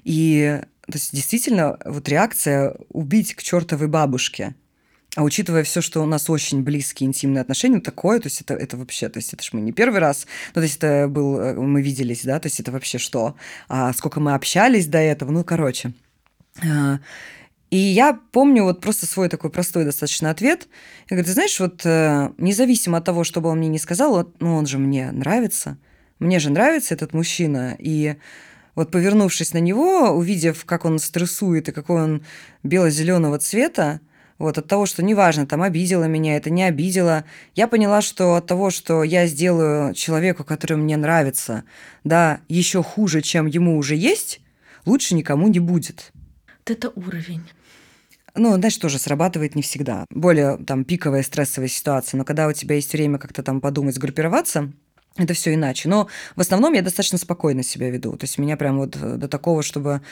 и то есть действительно вот реакция убить к чертовой бабушке – а учитывая все, что у нас очень близкие интимные отношения, такое, то есть это, это вообще, то есть это же мы не первый раз, ну, то есть это был, э, мы виделись, да, то есть это вообще что? А сколько мы общались до этого, ну, короче. А, и я помню вот просто свой такой простой достаточно ответ. Я говорю, ты знаешь, вот э, независимо от того, что бы он мне не сказал, ну, он же мне нравится. Мне же нравится этот мужчина. И вот повернувшись на него, увидев, как он стрессует и какой он бело-зеленого цвета, вот от того, что неважно, там обидела меня, это не обидела, я поняла, что от того, что я сделаю человеку, который мне нравится, да, еще хуже, чем ему уже есть, лучше никому не будет. это уровень. Ну, знаешь, тоже срабатывает не всегда. Более там пиковая стрессовая ситуация. Но когда у тебя есть время как-то там подумать, сгруппироваться, это все иначе. Но в основном я достаточно спокойно себя веду. То есть меня прям вот э, до такого, чтобы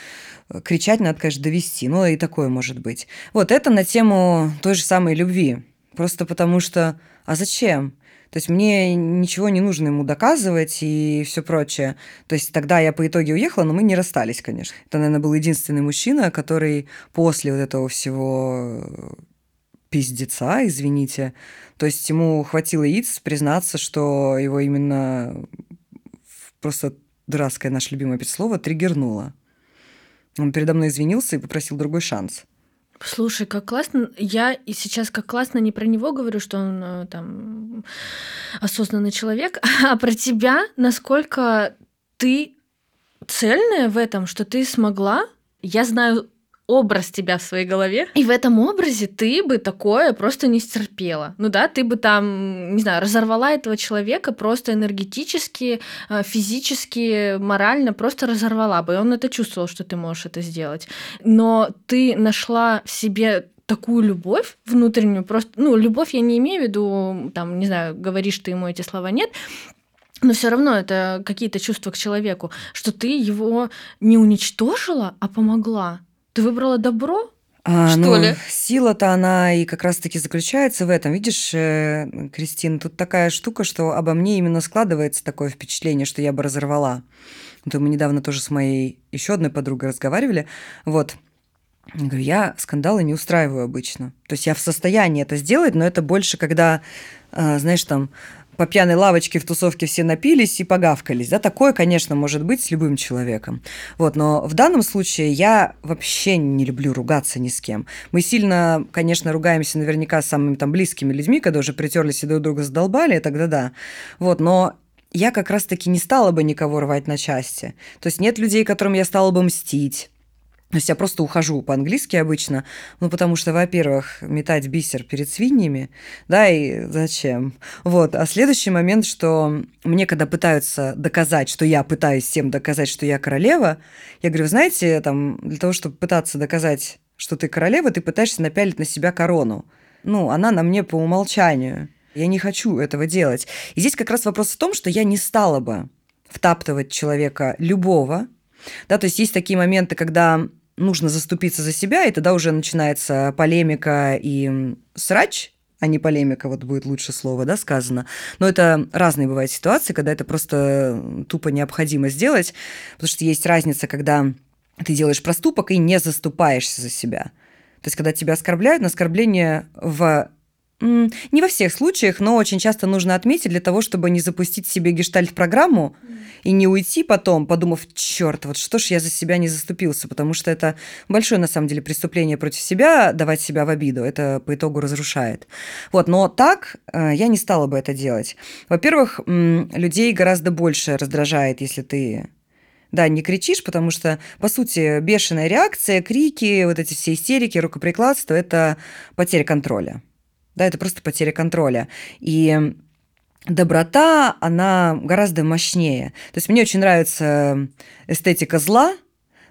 э, кричать, надо, конечно, довести. Ну, и такое может быть. Вот это на тему той же самой любви. Просто потому что... А зачем? То есть мне ничего не нужно ему доказывать и все прочее. То есть тогда я по итоге уехала, но мы не расстались, конечно. Это, наверное, был единственный мужчина, который после вот этого всего э, пиздеца, извините. То есть ему хватило яиц признаться, что его именно просто дурацкое наше любимое слово триггернуло. Он передо мной извинился и попросил другой шанс. Слушай, как классно. Я и сейчас как классно не про него говорю, что он э, там осознанный человек, а про тебя, насколько ты цельная в этом, что ты смогла Я знаю образ тебя в своей голове, и в этом образе ты бы такое просто не стерпела. Ну да, ты бы там, не знаю, разорвала этого человека просто энергетически, э, физически, морально, просто разорвала бы. И он это чувствовал, что ты можешь это сделать. Но ты нашла в себе такую любовь внутреннюю, просто, ну, любовь я не имею в виду, там, не знаю, говоришь ты ему эти слова, нет, но все равно это какие-то чувства к человеку, что ты его не уничтожила, а помогла. Ты выбрала добро? А, Что ну, ли? сила-то она и как раз-таки заключается в этом. Видишь, э, Кристина, тут такая штука, что обо мне именно складывается такое впечатление, что я бы разорвала. Вот мы недавно тоже с моей еще одной подругой разговаривали. Вот. Я говорю, я скандалы не устраиваю обычно. То есть я в состоянии это сделать, но это больше, когда, э, знаешь, там по пьяной лавочке в тусовке все напились и погавкались. Да, такое, конечно, может быть с любым человеком. Вот, но в данном случае я вообще не люблю ругаться ни с кем. Мы сильно, конечно, ругаемся наверняка с самыми там близкими людьми, когда уже притерлись и друг друга задолбали, тогда да. Вот, но я как раз-таки не стала бы никого рвать на части. То есть нет людей, которым я стала бы мстить. То есть я просто ухожу по-английски обычно, ну, потому что, во-первых, метать бисер перед свиньями, да, и зачем? Вот. А следующий момент, что мне, когда пытаются доказать, что я пытаюсь всем доказать, что я королева, я говорю, знаете, там, для того, чтобы пытаться доказать, что ты королева, ты пытаешься напялить на себя корону. Ну, она на мне по умолчанию. Я не хочу этого делать. И здесь как раз вопрос в том, что я не стала бы втаптывать человека любого, да, то есть есть такие моменты, когда нужно заступиться за себя, и тогда уже начинается полемика и срач, а не полемика, вот будет лучше слово, да, сказано. Но это разные бывают ситуации, когда это просто тупо необходимо сделать, потому что есть разница, когда ты делаешь проступок и не заступаешься за себя. То есть, когда тебя оскорбляют, на оскорбление в не во всех случаях, но очень часто нужно отметить для того, чтобы не запустить себе гештальт-программу и не уйти потом, подумав, черт, вот что ж я за себя не заступился, потому что это большое, на самом деле, преступление против себя, давать себя в обиду, это по итогу разрушает. Вот, но так э, я не стала бы это делать. Во-первых, людей гораздо больше раздражает, если ты да, не кричишь, потому что, по сути, бешеная реакция, крики, вот эти все истерики, рукоприкладство – это потеря контроля. Да, это просто потеря контроля. И доброта, она гораздо мощнее. То есть мне очень нравится эстетика зла,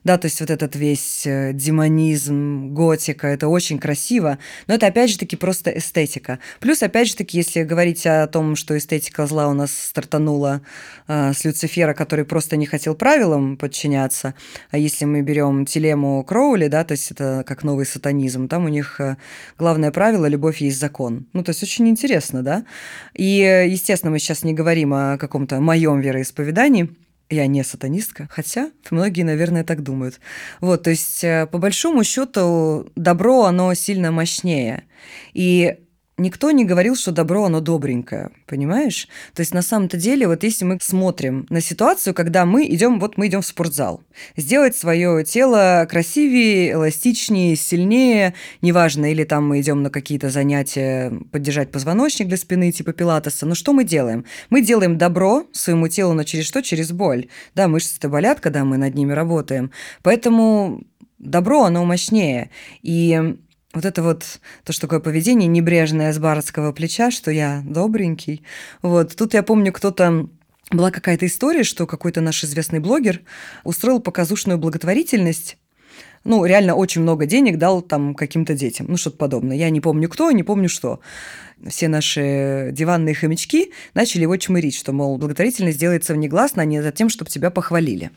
да, то есть вот этот весь э, демонизм, готика, это очень красиво, но это опять же таки просто эстетика. Плюс, опять же таки, если говорить о том, что эстетика зла у нас стартанула э, с Люцифера, который просто не хотел правилам подчиняться, а если мы берем телему Кроули, да, то есть это как новый сатанизм, там у них э, главное правило – любовь есть закон. Ну, то есть очень интересно, да? И, э, естественно, мы сейчас не говорим о каком-то моем вероисповедании, я не сатанистка, хотя многие, наверное, так думают. Вот, то есть, э, по большому счету, добро, оно сильно мощнее. И никто не говорил, что добро, оно добренькое, понимаешь? То есть на самом-то деле, вот если мы смотрим на ситуацию, когда мы идем, вот мы идем в спортзал, сделать свое тело красивее, эластичнее, сильнее, неважно, или там мы идем на какие-то занятия, поддержать позвоночник для спины, типа пилатеса, но что мы делаем? Мы делаем добро своему телу, но через что? Через боль. Да, мышцы-то болят, когда мы над ними работаем. Поэтому добро, оно мощнее. И вот это вот то, что такое поведение небрежное с барского плеча, что я добренький. Вот тут я помню, кто-то была какая-то история, что какой-то наш известный блогер устроил показушную благотворительность ну, реально очень много денег дал там каким-то детям, ну, что-то подобное. Я не помню кто, не помню что. Все наши диванные хомячки начали его чмырить, что, мол, благотворительность делается внегласно, а не за тем, чтобы тебя похвалили.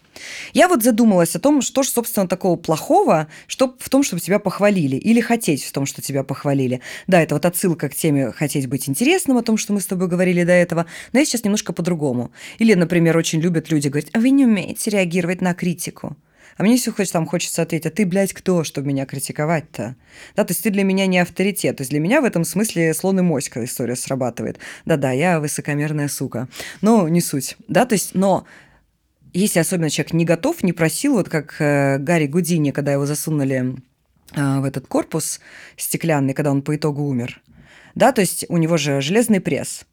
Я вот задумалась о том, что же, собственно, такого плохого что в том, чтобы тебя похвалили, или хотеть в том, что тебя похвалили. Да, это вот отсылка к теме «хотеть быть интересным», о том, что мы с тобой говорили до этого, но я сейчас немножко по-другому. Или, например, очень любят люди говорить, а вы не умеете реагировать на критику. А мне все хочется, там хочется ответить, а ты, блядь, кто, чтобы меня критиковать-то? Да, то есть ты для меня не авторитет. То есть для меня в этом смысле слон и моська история срабатывает. Да-да, я высокомерная сука. Но не суть. Да, то есть, но если особенно человек не готов, не просил, вот как э, Гарри Гудини, когда его засунули э, в этот корпус стеклянный, когда он по итогу умер, да, то есть у него же железный пресс,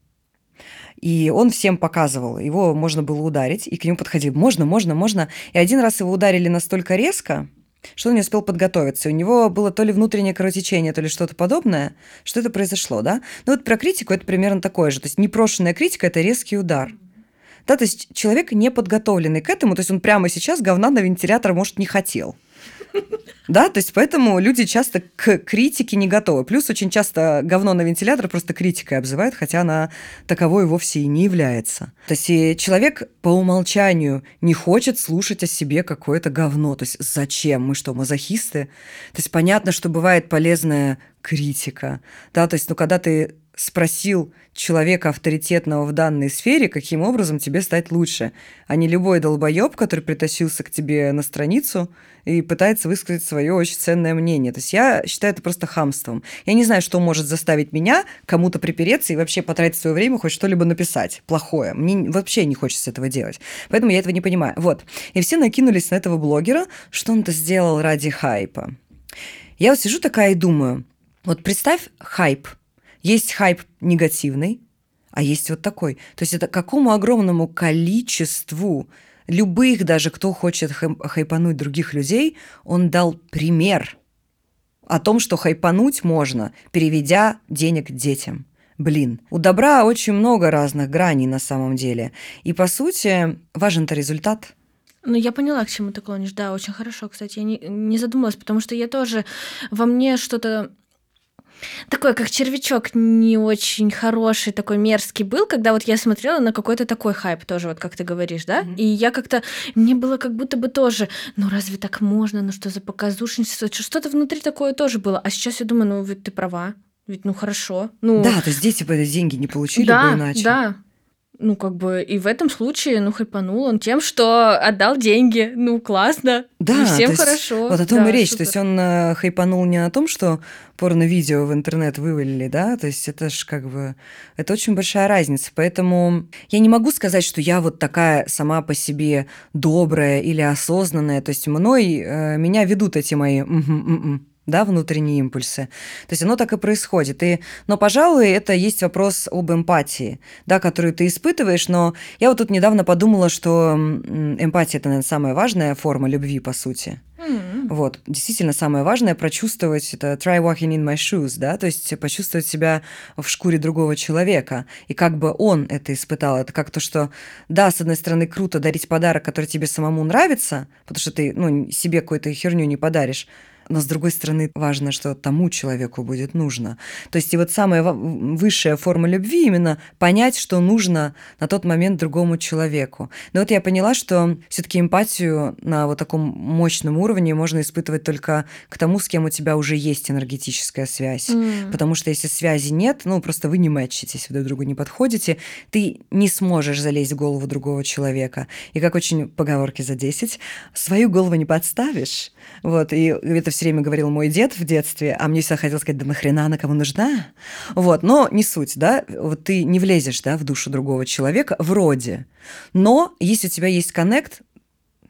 и он всем показывал. Его можно было ударить, и к нему подходили. Можно, можно, можно. И один раз его ударили настолько резко, что он не успел подготовиться. У него было то ли внутреннее кровотечение, то ли что-то подобное. Что это произошло, да? Ну вот про критику это примерно такое же. То есть непрошенная критика – это резкий удар. Да, то есть человек не подготовленный к этому, то есть он прямо сейчас говна на вентилятор, может, не хотел. Да, то есть поэтому люди часто к критике не готовы. Плюс очень часто говно на вентилятор просто критикой обзывают, хотя она таковой вовсе и не является. То есть человек по умолчанию не хочет слушать о себе какое-то говно. То есть зачем? Мы что, мазохисты? То есть понятно, что бывает полезная критика. Да, то есть, ну, когда ты спросил человека авторитетного в данной сфере, каким образом тебе стать лучше, а не любой долбоеб, который притащился к тебе на страницу и пытается высказать свое очень ценное мнение. То есть я считаю это просто хамством. Я не знаю, что может заставить меня кому-то припереться и вообще потратить свое время хоть что-либо написать плохое. Мне вообще не хочется этого делать. Поэтому я этого не понимаю. Вот. И все накинулись на этого блогера, что он-то сделал ради хайпа. Я вот сижу такая и думаю, вот представь хайп – есть хайп негативный, а есть вот такой. То есть это какому огромному количеству любых даже, кто хочет хайпануть других людей, он дал пример о том, что хайпануть можно, переведя денег детям. Блин, у добра очень много разных граней на самом деле. И по сути важен-то результат. Ну, я поняла, к чему ты клонишь. Да, очень хорошо, кстати. Я не, не задумалась, потому что я тоже во мне что-то такой, как червячок, не очень хороший, такой мерзкий был, когда вот я смотрела на какой-то такой хайп тоже, вот как ты говоришь, да? Mm-hmm. И я как-то, мне было как будто бы тоже, ну разве так можно, ну что за показушничество, что-то внутри такое тоже было. А сейчас я думаю, ну ведь ты права, ведь ну хорошо. Ну... Да, то есть дети бы деньги не получили да, бы иначе. Да, ну, как бы, и в этом случае, ну, хайпанул он тем, что отдал деньги. Ну, классно. Да, и всем есть, хорошо. Вот о том да, и речь. Супер. То есть он э, хайпанул не о том, что порно-видео в интернет вывалили, да, то есть это ж как бы, это очень большая разница. Поэтому я не могу сказать, что я вот такая сама по себе добрая или осознанная. То есть мной, э, меня ведут эти мои да, внутренние импульсы. То есть оно так и происходит. И, но, пожалуй, это есть вопрос об эмпатии, да, которую ты испытываешь. Но я вот тут недавно подумала, что эмпатия – это, наверное, самая важная форма любви, по сути. Mm-hmm. Вот, действительно, самое важное прочувствовать это try walking in my shoes, да, то есть почувствовать себя в шкуре другого человека, и как бы он это испытал. Это как то, что, да, с одной стороны, круто дарить подарок, который тебе самому нравится, потому что ты, ну, себе какую-то херню не подаришь, но с другой стороны важно, что тому человеку будет нужно. То есть и вот самая высшая форма любви именно понять, что нужно на тот момент другому человеку. Но вот я поняла, что все-таки эмпатию на вот таком мощном уровне можно испытывать только к тому, с кем у тебя уже есть энергетическая связь. Mm. Потому что если связи нет, ну просто вы не мэтчитесь, вы друг другу не подходите, ты не сможешь залезть в голову другого человека. И как очень поговорки за 10, свою голову не подставишь. Вот, и это все время говорил мой дед в детстве, а мне всегда хотелось сказать, да нахрена она кому нужна? Вот, но не суть, да, вот ты не влезешь, да, в душу другого человека, вроде. Но если у тебя есть коннект,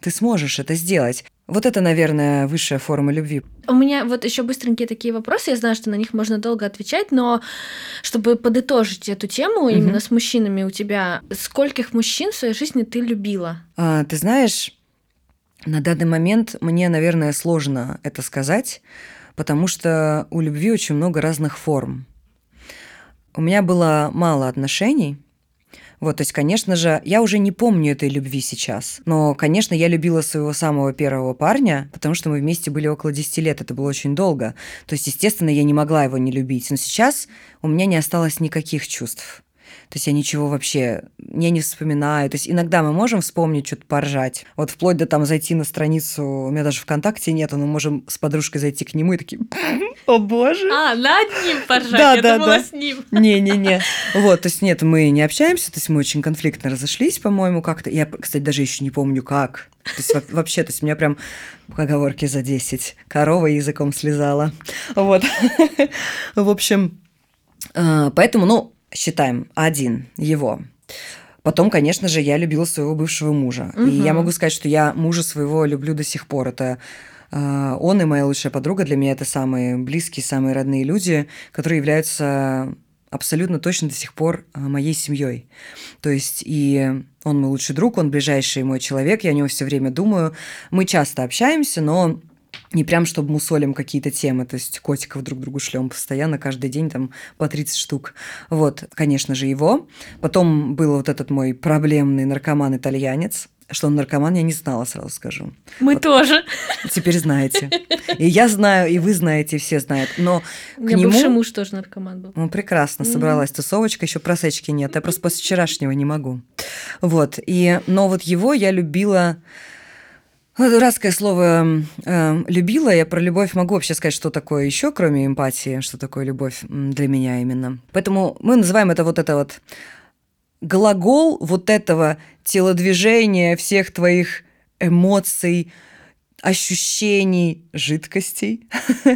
ты сможешь это сделать. Вот это, наверное, высшая форма любви. У меня вот еще быстренькие такие вопросы. Я знаю, что на них можно долго отвечать, но чтобы подытожить эту тему угу. именно с мужчинами у тебя, скольких мужчин в своей жизни ты любила? А, ты знаешь, на данный момент мне, наверное, сложно это сказать, потому что у любви очень много разных форм. У меня было мало отношений. Вот, то есть, конечно же, я уже не помню этой любви сейчас. Но, конечно, я любила своего самого первого парня, потому что мы вместе были около 10 лет. Это было очень долго. То есть, естественно, я не могла его не любить. Но сейчас у меня не осталось никаких чувств. То есть я ничего вообще, я не вспоминаю. То есть иногда мы можем вспомнить, что-то поржать. Вот вплоть до там зайти на страницу, у меня даже ВКонтакте нет, но мы можем с подружкой зайти к нему и такие, о боже. А, над ним поржать, да, я да, думала да. с ним. Не-не-не. Вот, то есть нет, мы не общаемся, то есть мы очень конфликтно разошлись, по-моему, как-то. Я, кстати, даже еще не помню, как. То есть вообще, то есть у меня прям поговорки за 10. Корова языком слезала. Вот. В общем, э, поэтому, ну, считаем, один его. Потом, конечно же, я любила своего бывшего мужа. Угу. И я могу сказать, что я мужа своего люблю до сих пор. Это э, он и моя лучшая подруга для меня это самые близкие, самые родные люди, которые являются абсолютно точно до сих пор э, моей семьей. То есть и он мой лучший друг, он ближайший мой человек, я о него все время думаю. Мы часто общаемся, но не прям, чтобы мусолим какие-то темы, то есть котиков друг другу шлем постоянно, каждый день там по 30 штук. Вот, конечно же, его. Потом был вот этот мой проблемный наркоман-итальянец, что он наркоман, я не знала, сразу скажу. Мы Вот. тоже. Теперь знаете. И я знаю, и вы знаете, и все знают. Но У к меня бывший нему... муж тоже наркоман был. Ну, прекрасно, собралась тусовочка, еще просечки нет. Я просто после вчерашнего не могу. Вот. И, но вот его я любила... Ну, Дурацкое слово э, любила. Я про любовь могу вообще сказать, что такое еще, кроме эмпатии, что такое любовь для меня именно. Поэтому мы называем это вот это вот глагол вот этого телодвижения всех твоих эмоций, ощущений, жидкостей,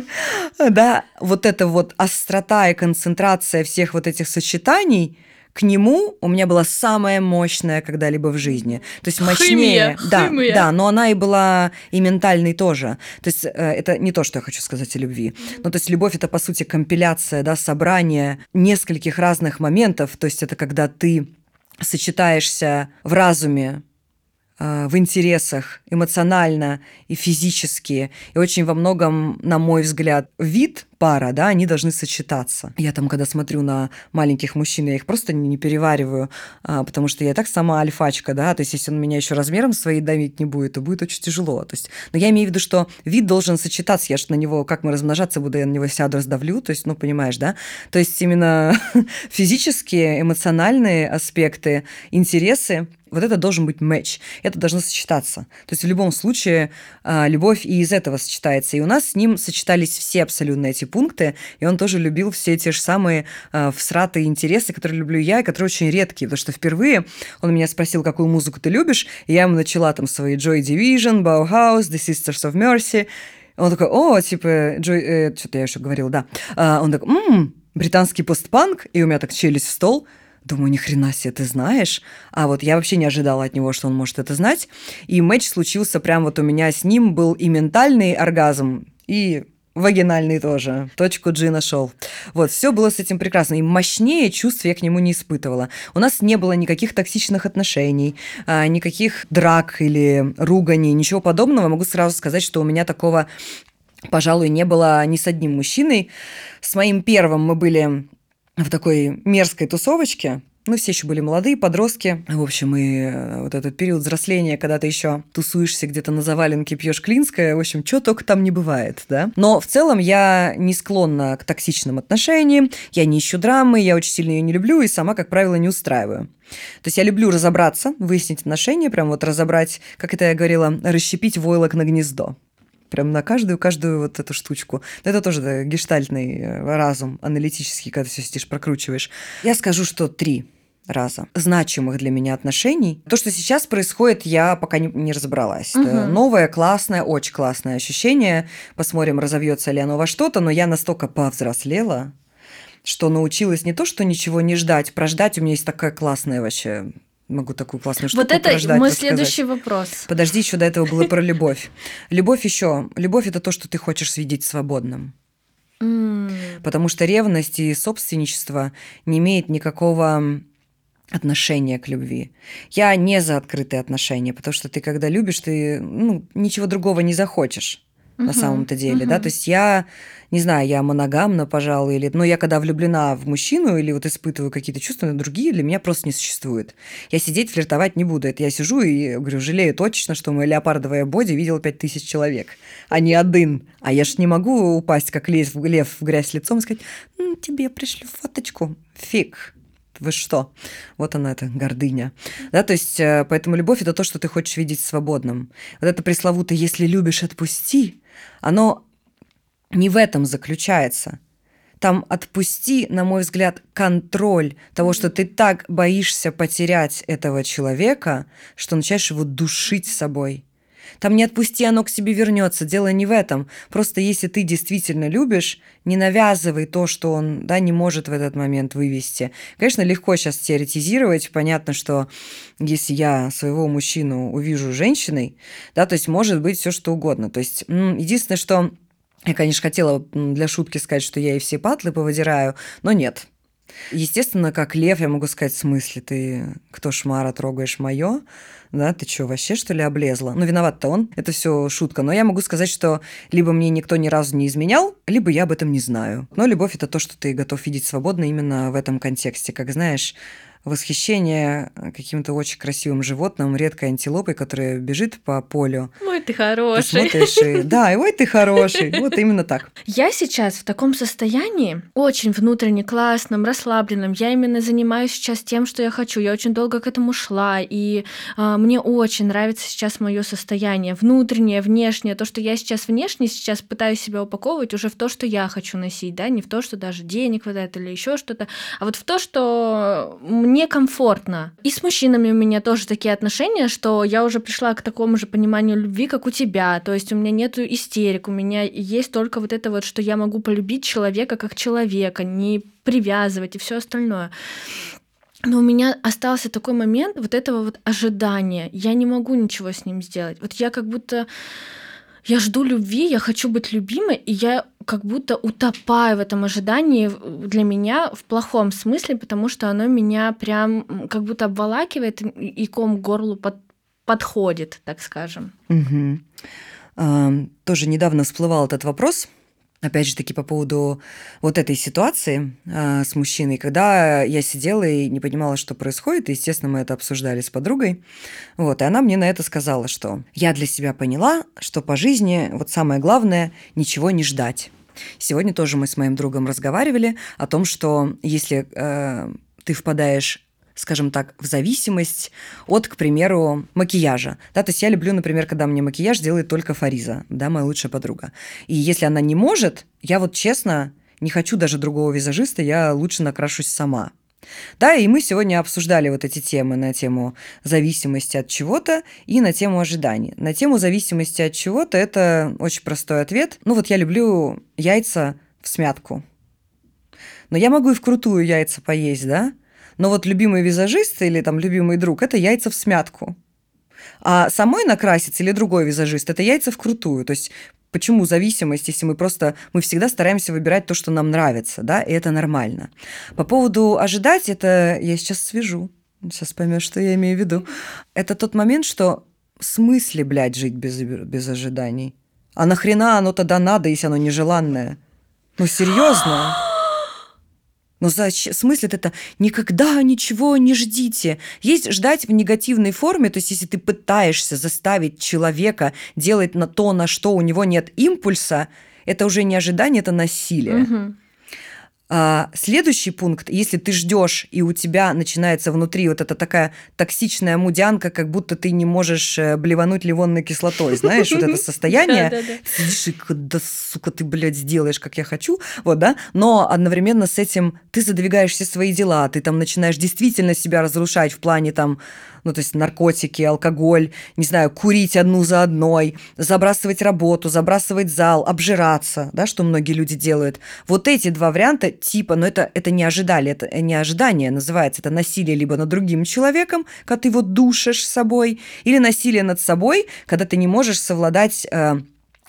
да, вот эта вот острота и концентрация всех вот этих сочетаний, к нему у меня была самая мощная когда-либо в жизни. То есть мощнее. Химия, да, химия. да, но она и была и ментальной тоже. То есть э, это не то, что я хочу сказать о любви. Ну, то есть любовь это, по сути, компиляция, да, собрание нескольких разных моментов. То есть это когда ты сочетаешься в разуме, э, в интересах эмоционально и физически. И очень во многом, на мой взгляд, вид пара, да, они должны сочетаться. Я там, когда смотрю на маленьких мужчин, я их просто не, перевариваю, а, потому что я так сама альфачка, да, то есть если он меня еще размером своей давить не будет, то будет очень тяжело. То есть, но я имею в виду, что вид должен сочетаться, я же на него, как мы размножаться буду, я на него сяду, раздавлю, то есть, ну, понимаешь, да? То есть именно физические, эмоциональные аспекты, интересы, вот это должен быть матч, это должно сочетаться. То есть в любом случае а, любовь и из этого сочетается. И у нас с ним сочетались все абсолютно эти пункты, и он тоже любил все те же самые а, всратые интересы, которые люблю я, и которые очень редкие, потому что впервые он меня спросил, какую музыку ты любишь, и я ему начала там свои Joy Division, Bauhaus, The Sisters of Mercy. Он такой, о, типа, Joy... э, что-то я еще говорил, да. А, он такой, м британский постпанк, и у меня так челюсть в стол. Думаю, ни хрена себе, ты знаешь? А вот я вообще не ожидала от него, что он может это знать. И матч случился прям вот у меня с ним был и ментальный оргазм, и вагинальный тоже. Точку G нашел. Вот, все было с этим прекрасно. И мощнее чувств я к нему не испытывала. У нас не было никаких токсичных отношений, а, никаких драк или руганий, ничего подобного. Могу сразу сказать, что у меня такого, пожалуй, не было ни с одним мужчиной. С моим первым мы были в такой мерзкой тусовочке. Мы все еще были молодые, подростки. В общем, и э, вот этот период взросления, когда ты еще тусуешься где-то на заваленке, пьешь клинское, в общем, что только там не бывает, да. Но в целом я не склонна к токсичным отношениям, я не ищу драмы, я очень сильно ее не люблю и сама, как правило, не устраиваю. То есть я люблю разобраться, выяснить отношения, прям вот разобрать, как это я говорила, расщепить войлок на гнездо прям на каждую, каждую вот эту штучку. Это тоже да, гештальтный э, разум аналитический, когда все сидишь, прокручиваешь. Я скажу, что три раза значимых для меня отношений. То, что сейчас происходит, я пока не, не разобралась. Это Мгм. новое, классное, очень классное ощущение. Посмотрим, разовьется ли оно во что-то, но я настолько повзрослела, что научилась не то, что ничего не ждать, прождать. У меня есть такая классная вообще могу такую классную штуку Вот это прождать, мой рассказать. следующий вопрос. Подожди, еще до этого было про любовь. Любовь еще. Любовь это то, что ты хочешь видеть свободным. Потому что ревность и собственничество не имеет никакого отношения к любви. Я не за открытые отношения, потому что ты, когда любишь, ты ну, ничего другого не захочешь на Мгм, самом-то деле, да, мгм. то есть я, не знаю, я моногамна, пожалуй, или, но я когда влюблена в мужчину или вот испытываю какие-то чувства, но другие для меня просто не существуют. Я сидеть, флиртовать не буду, это я сижу и говорю, жалею точно, что мое леопардовое боди видел пять тысяч человек, а не один. А я ж не могу упасть, как лев, лев в грязь лицом и сказать, «М, тебе пришлю фоточку. Фиг. Вы что? Вот она, эта гордыня. Да, то есть, э, поэтому любовь – это то, что ты хочешь видеть свободным. Вот это пресловутое «если любишь, отпусти», оно не в этом заключается. Там отпусти, на мой взгляд, контроль того, что ты так боишься потерять этого человека, что начинаешь его душить собой. Там не отпусти, оно к себе вернется. Дело не в этом. Просто если ты действительно любишь, не навязывай то, что он да, не может в этот момент вывести. Конечно, легко сейчас теоретизировать. Понятно, что если я своего мужчину увижу женщиной, да, то есть может быть все что угодно. То есть единственное, что я, конечно, хотела для шутки сказать, что я ей все патлы повыдираю, но нет. Естественно, как лев, я могу сказать, в смысле, ты кто шмара трогаешь мое, да, ты что, вообще что ли облезла? Ну, виноват-то он, это все шутка. Но я могу сказать, что либо мне никто ни разу не изменял, либо я об этом не знаю. Но любовь – это то, что ты готов видеть свободно именно в этом контексте. Как знаешь, восхищение каким-то очень красивым животным, редкой антилопой, которая бежит по полю. Ой, ты хороший. Ты смотришь и... Да, и ой, ты хороший. Вот именно так. Я сейчас в таком состоянии, очень внутренне классном, расслабленном. Я именно занимаюсь сейчас тем, что я хочу. Я очень долго к этому шла, и а, мне очень нравится сейчас мое состояние, внутреннее, внешнее. То, что я сейчас внешне сейчас пытаюсь себя упаковывать уже в то, что я хочу носить, да, не в то, что даже денег хватает или еще что-то, а вот в то, что некомфортно. И с мужчинами у меня тоже такие отношения, что я уже пришла к такому же пониманию любви, как у тебя. То есть у меня нету истерик, у меня есть только вот это вот, что я могу полюбить человека как человека, не привязывать и все остальное. Но у меня остался такой момент вот этого вот ожидания. Я не могу ничего с ним сделать. Вот я как будто я жду любви, я хочу быть любимой, и я как будто утопаю в этом ожидании для меня в плохом смысле, потому что оно меня прям как будто обволакивает и ком к горлу под, подходит, так скажем. Угу. А, тоже недавно всплывал этот вопрос опять же таки по поводу вот этой ситуации э, с мужчиной, когда я сидела и не понимала, что происходит, и, естественно, мы это обсуждали с подругой, вот, и она мне на это сказала, что я для себя поняла, что по жизни вот самое главное – ничего не ждать. Сегодня тоже мы с моим другом разговаривали о том, что если э, ты впадаешь скажем так, в зависимость от, к примеру, макияжа. Да, то есть я люблю, например, когда мне макияж делает только Фариза, да, моя лучшая подруга. И если она не может, я вот честно не хочу даже другого визажиста, я лучше накрашусь сама. Да, и мы сегодня обсуждали вот эти темы на тему зависимости от чего-то и на тему ожиданий. На тему зависимости от чего-то это очень простой ответ. Ну вот я люблю яйца в смятку. Но я могу и вкрутую яйца поесть, да? Но вот любимый визажист или там любимый друг – это яйца в смятку. А самой накраситься или другой визажист – это яйца в крутую. То есть почему зависимость, если мы просто, мы всегда стараемся выбирать то, что нам нравится, да, и это нормально. По поводу ожидать, это я сейчас свяжу, сейчас поймешь, что я имею в виду. Это тот момент, что в смысле, блядь, жить без, без ожиданий? А нахрена оно тогда надо, если оно нежеланное? Ну, серьезно? Но за смысл это никогда ничего не ждите. Есть ждать в негативной форме, то есть если ты пытаешься заставить человека делать на то, на что у него нет импульса, это уже не ожидание, это насилие. Угу. А, следующий пункт, если ты ждешь, и у тебя начинается внутри вот эта такая токсичная мудянка, как будто ты не можешь э, блевануть ливонной кислотой, знаешь, вот это состояние, сидишь и, да, сука, ты, блядь, сделаешь, как я хочу, вот, да, но одновременно с этим ты задвигаешь все свои дела, ты там начинаешь действительно себя разрушать в плане там ну, то есть наркотики, алкоголь, не знаю, курить одну за одной, забрасывать работу, забрасывать зал, обжираться, да, что многие люди делают. Вот эти два варианта типа, но это, это не ожидали, это не ожидание называется, это насилие либо над другим человеком, когда ты его душишь собой, или насилие над собой, когда ты не можешь совладать, э,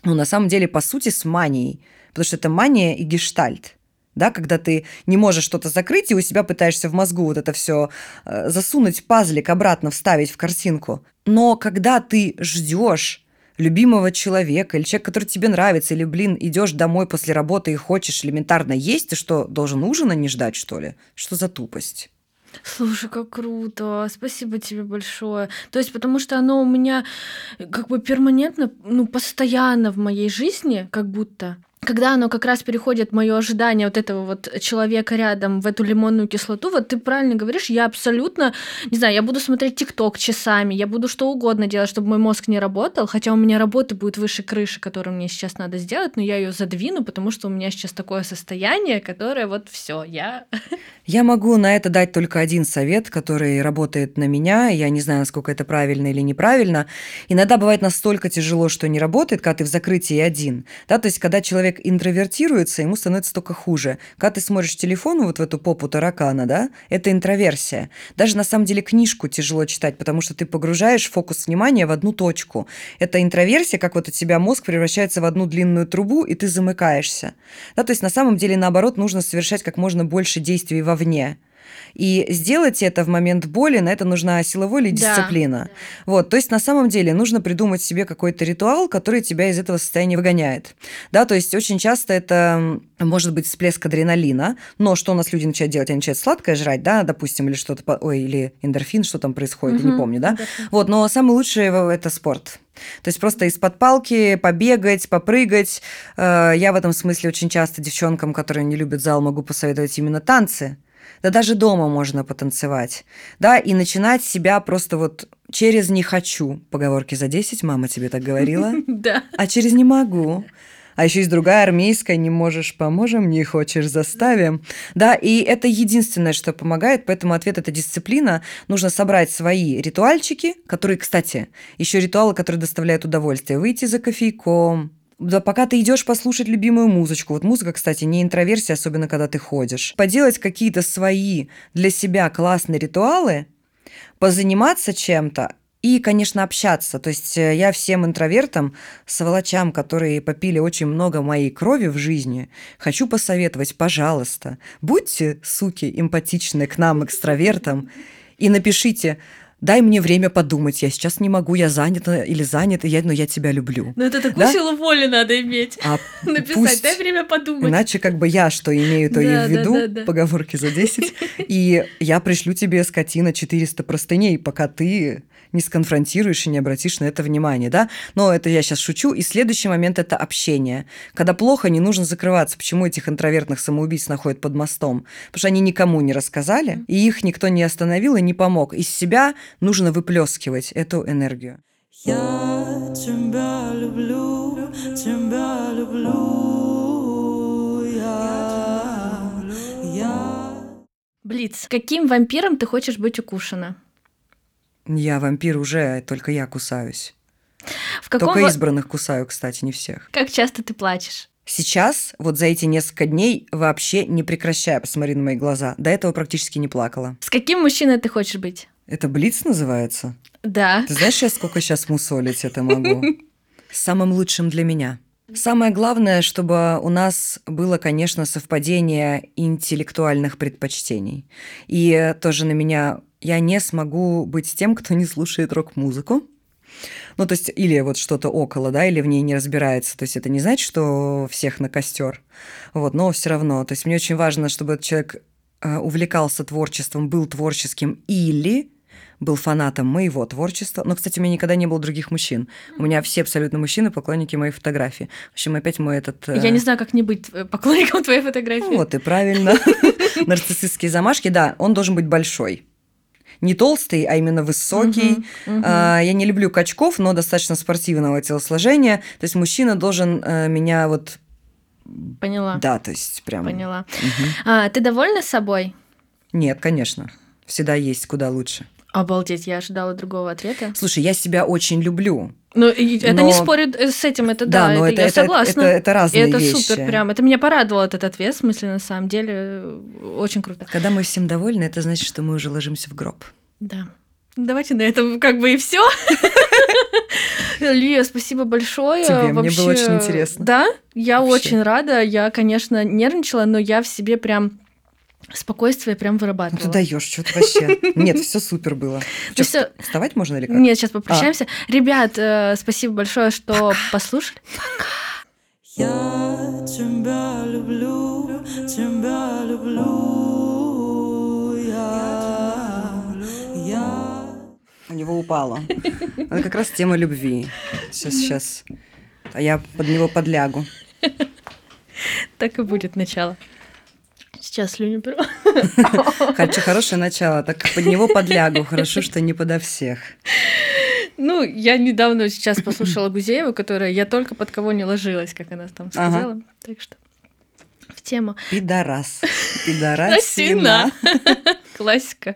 ну, на самом деле, по сути, с манией, потому что это мания и гештальт да, когда ты не можешь что-то закрыть и у себя пытаешься в мозгу вот это все э, засунуть пазлик обратно, вставить в картинку. Но когда ты ждешь любимого человека или человека, который тебе нравится, или, блин, идешь домой после работы и хочешь элементарно есть, ты что, должен ужина не ждать, что ли? Что за тупость? Слушай, как круто. Спасибо тебе большое. То есть, потому что оно у меня как бы перманентно, ну, постоянно в моей жизни, как будто когда оно как раз переходит мое ожидание вот этого вот человека рядом в эту лимонную кислоту, вот ты правильно говоришь, я абсолютно, не знаю, я буду смотреть ТикТок часами, я буду что угодно делать, чтобы мой мозг не работал, хотя у меня работа будет выше крыши, которую мне сейчас надо сделать, но я ее задвину, потому что у меня сейчас такое состояние, которое вот все, я... Я могу на это дать только один совет, который работает на меня. Я не знаю, насколько это правильно или неправильно. Иногда бывает настолько тяжело, что не работает, когда ты в закрытии один. Да, то есть, когда человек человек интровертируется, ему становится только хуже. Когда ты смотришь телефон вот в эту попу таракана, да, это интроверсия. Даже на самом деле книжку тяжело читать, потому что ты погружаешь фокус внимания в одну точку. Это интроверсия, как вот у тебя мозг превращается в одну длинную трубу, и ты замыкаешься. Да, то есть на самом деле, наоборот, нужно совершать как можно больше действий вовне. И сделать это в момент боли, на это нужна сила воли и Да. дисциплина. Вот, то есть на самом деле нужно придумать себе какой-то ритуал, который тебя из этого состояния выгоняет. Да, то есть очень часто это может быть всплеск адреналина, но что у нас люди начинают делать? Они начинают сладкое жрать, да, допустим, или что-то, по- ой, или эндорфин, что там происходит, я не помню, да? Да. Вот, но самое лучшее в- это спорт. То есть просто из-под палки побегать, попрыгать. Э, Я в этом смысле очень часто девчонкам, которые не любят зал, могу посоветовать именно танцы. Да даже дома можно потанцевать. Да, и начинать себя просто вот через «не хочу». Поговорки за 10, мама тебе так говорила. Да. А через «не могу». А еще есть другая армейская «не можешь, поможем, не хочешь, заставим». Да, и это единственное, что помогает, поэтому ответ – это дисциплина. Нужно собрать свои ритуальчики, которые, кстати, еще ритуалы, которые доставляют удовольствие. Выйти за кофейком, да, пока ты идешь послушать любимую музычку. Вот музыка, кстати, не интроверсия, особенно когда ты ходишь. Поделать какие-то свои для себя классные ритуалы, позаниматься чем-то и, конечно, общаться. То есть э, я всем интровертам, сволочам, которые попили очень много моей крови в жизни, хочу посоветовать, пожалуйста, будьте, суки, эмпатичны к нам, экстравертам, и напишите «дай мне время подумать, я сейчас не могу, я занята или занята, я, но я тебя люблю». Но это такую Да? силу воли надо иметь. А Написать, пусть- дай время подумать. Иначе как бы я что имею, то Да, и в виду, да, да. поговорки за 10, и я пришлю тебе, скотина, 400 простыней, пока ты не сконфронтируешь и не обратишь на это внимание, да? Но это я сейчас шучу. И следующий момент – это общение. Когда плохо, не нужно закрываться. Почему этих интровертных самоубийц находят под мостом? Потому что они никому не рассказали, и их никто не остановил и не помог. Из себя нужно выплескивать эту энергию. Я тебя люблю, тебя люблю, я, я. Блиц. Каким вампиром ты хочешь быть укушена? Я вампир уже, только я кусаюсь. В каком Только избранных кусаю, кстати, не всех. Как часто ты плачешь? Сейчас, вот за эти несколько дней, вообще не прекращая, посмотри на мои глаза, до этого практически не плакала. С каким мужчиной ты хочешь быть? Это Блиц называется? Да. Ты знаешь, я сколько сейчас мусолить это могу? Самым лучшим для меня. Самое главное, чтобы у нас было, конечно, совпадение интеллектуальных предпочтений. И тоже на меня я не смогу быть тем, кто не слушает рок-музыку. Ну, то есть, или вот что-то около, да, или в ней не разбирается. То есть, это не значит, что всех на костер. Вот, но все равно. То есть, мне очень важно, чтобы этот человек э, увлекался творчеством, был творческим или был фанатом моего творчества. Но, кстати, у меня никогда не было других мужчин. У меня все абсолютно мужчины поклонники моей фотографии. В общем, опять мой этот... э, Я не знаю, как не быть э, поклонником твоей фотографии. ну, вот и правильно. Нарциссистские замашки, да, он должен быть большой. Не толстый, а именно высокий. Мгм. А, Я не люблю качков, но достаточно спортивного телосложения. То есть мужчина должен э, меня вот... Поняла. Да, то есть прям... Поняла. Мгм. А, ты довольна собой? Нет, конечно. Всегда есть куда лучше. Обалдеть, я ожидала другого ответа. Слушай, я себя очень люблю. Ну, и это Но- не спорит э, с этим, это да, но это, я согласна. Это, это И разные это вещи. супер прям. Это меня порадовал этот ответ, в смысле, на самом деле, очень круто. Когда мы всем довольны, это значит, что мы уже ложимся в гроб. Да. Давайте на этом как бы и все. Лия, спасибо большое. Тебе, мне было Вообще, очень интересно. Да, я Вообще. очень рада. Я, конечно, нервничала, но я в себе прям спокойствие прям Ну, ты вырабатывала. даешь что-то вообще. Нет, все супер было. Чё, всё- Вставать можно или как? Нет, сейчас попрощаемся. Ребят, э, спасибо большое, что послушали. Я тебя люблю, тебя люблю, я, я. У него упало. Это как раз тема любви. Сейчас, сейчас. А я под него подлягу. Так и будет начало. Сейчас беру. Хочу хорошее начало, так под него подлягу. Хорошо, что не подо всех. Ну, я недавно сейчас послушала Гузееву, которая «Я только под кого не ложилась», как она там Ага. сказала. Так что в тему. Пидорас. Пидорасина. Классика.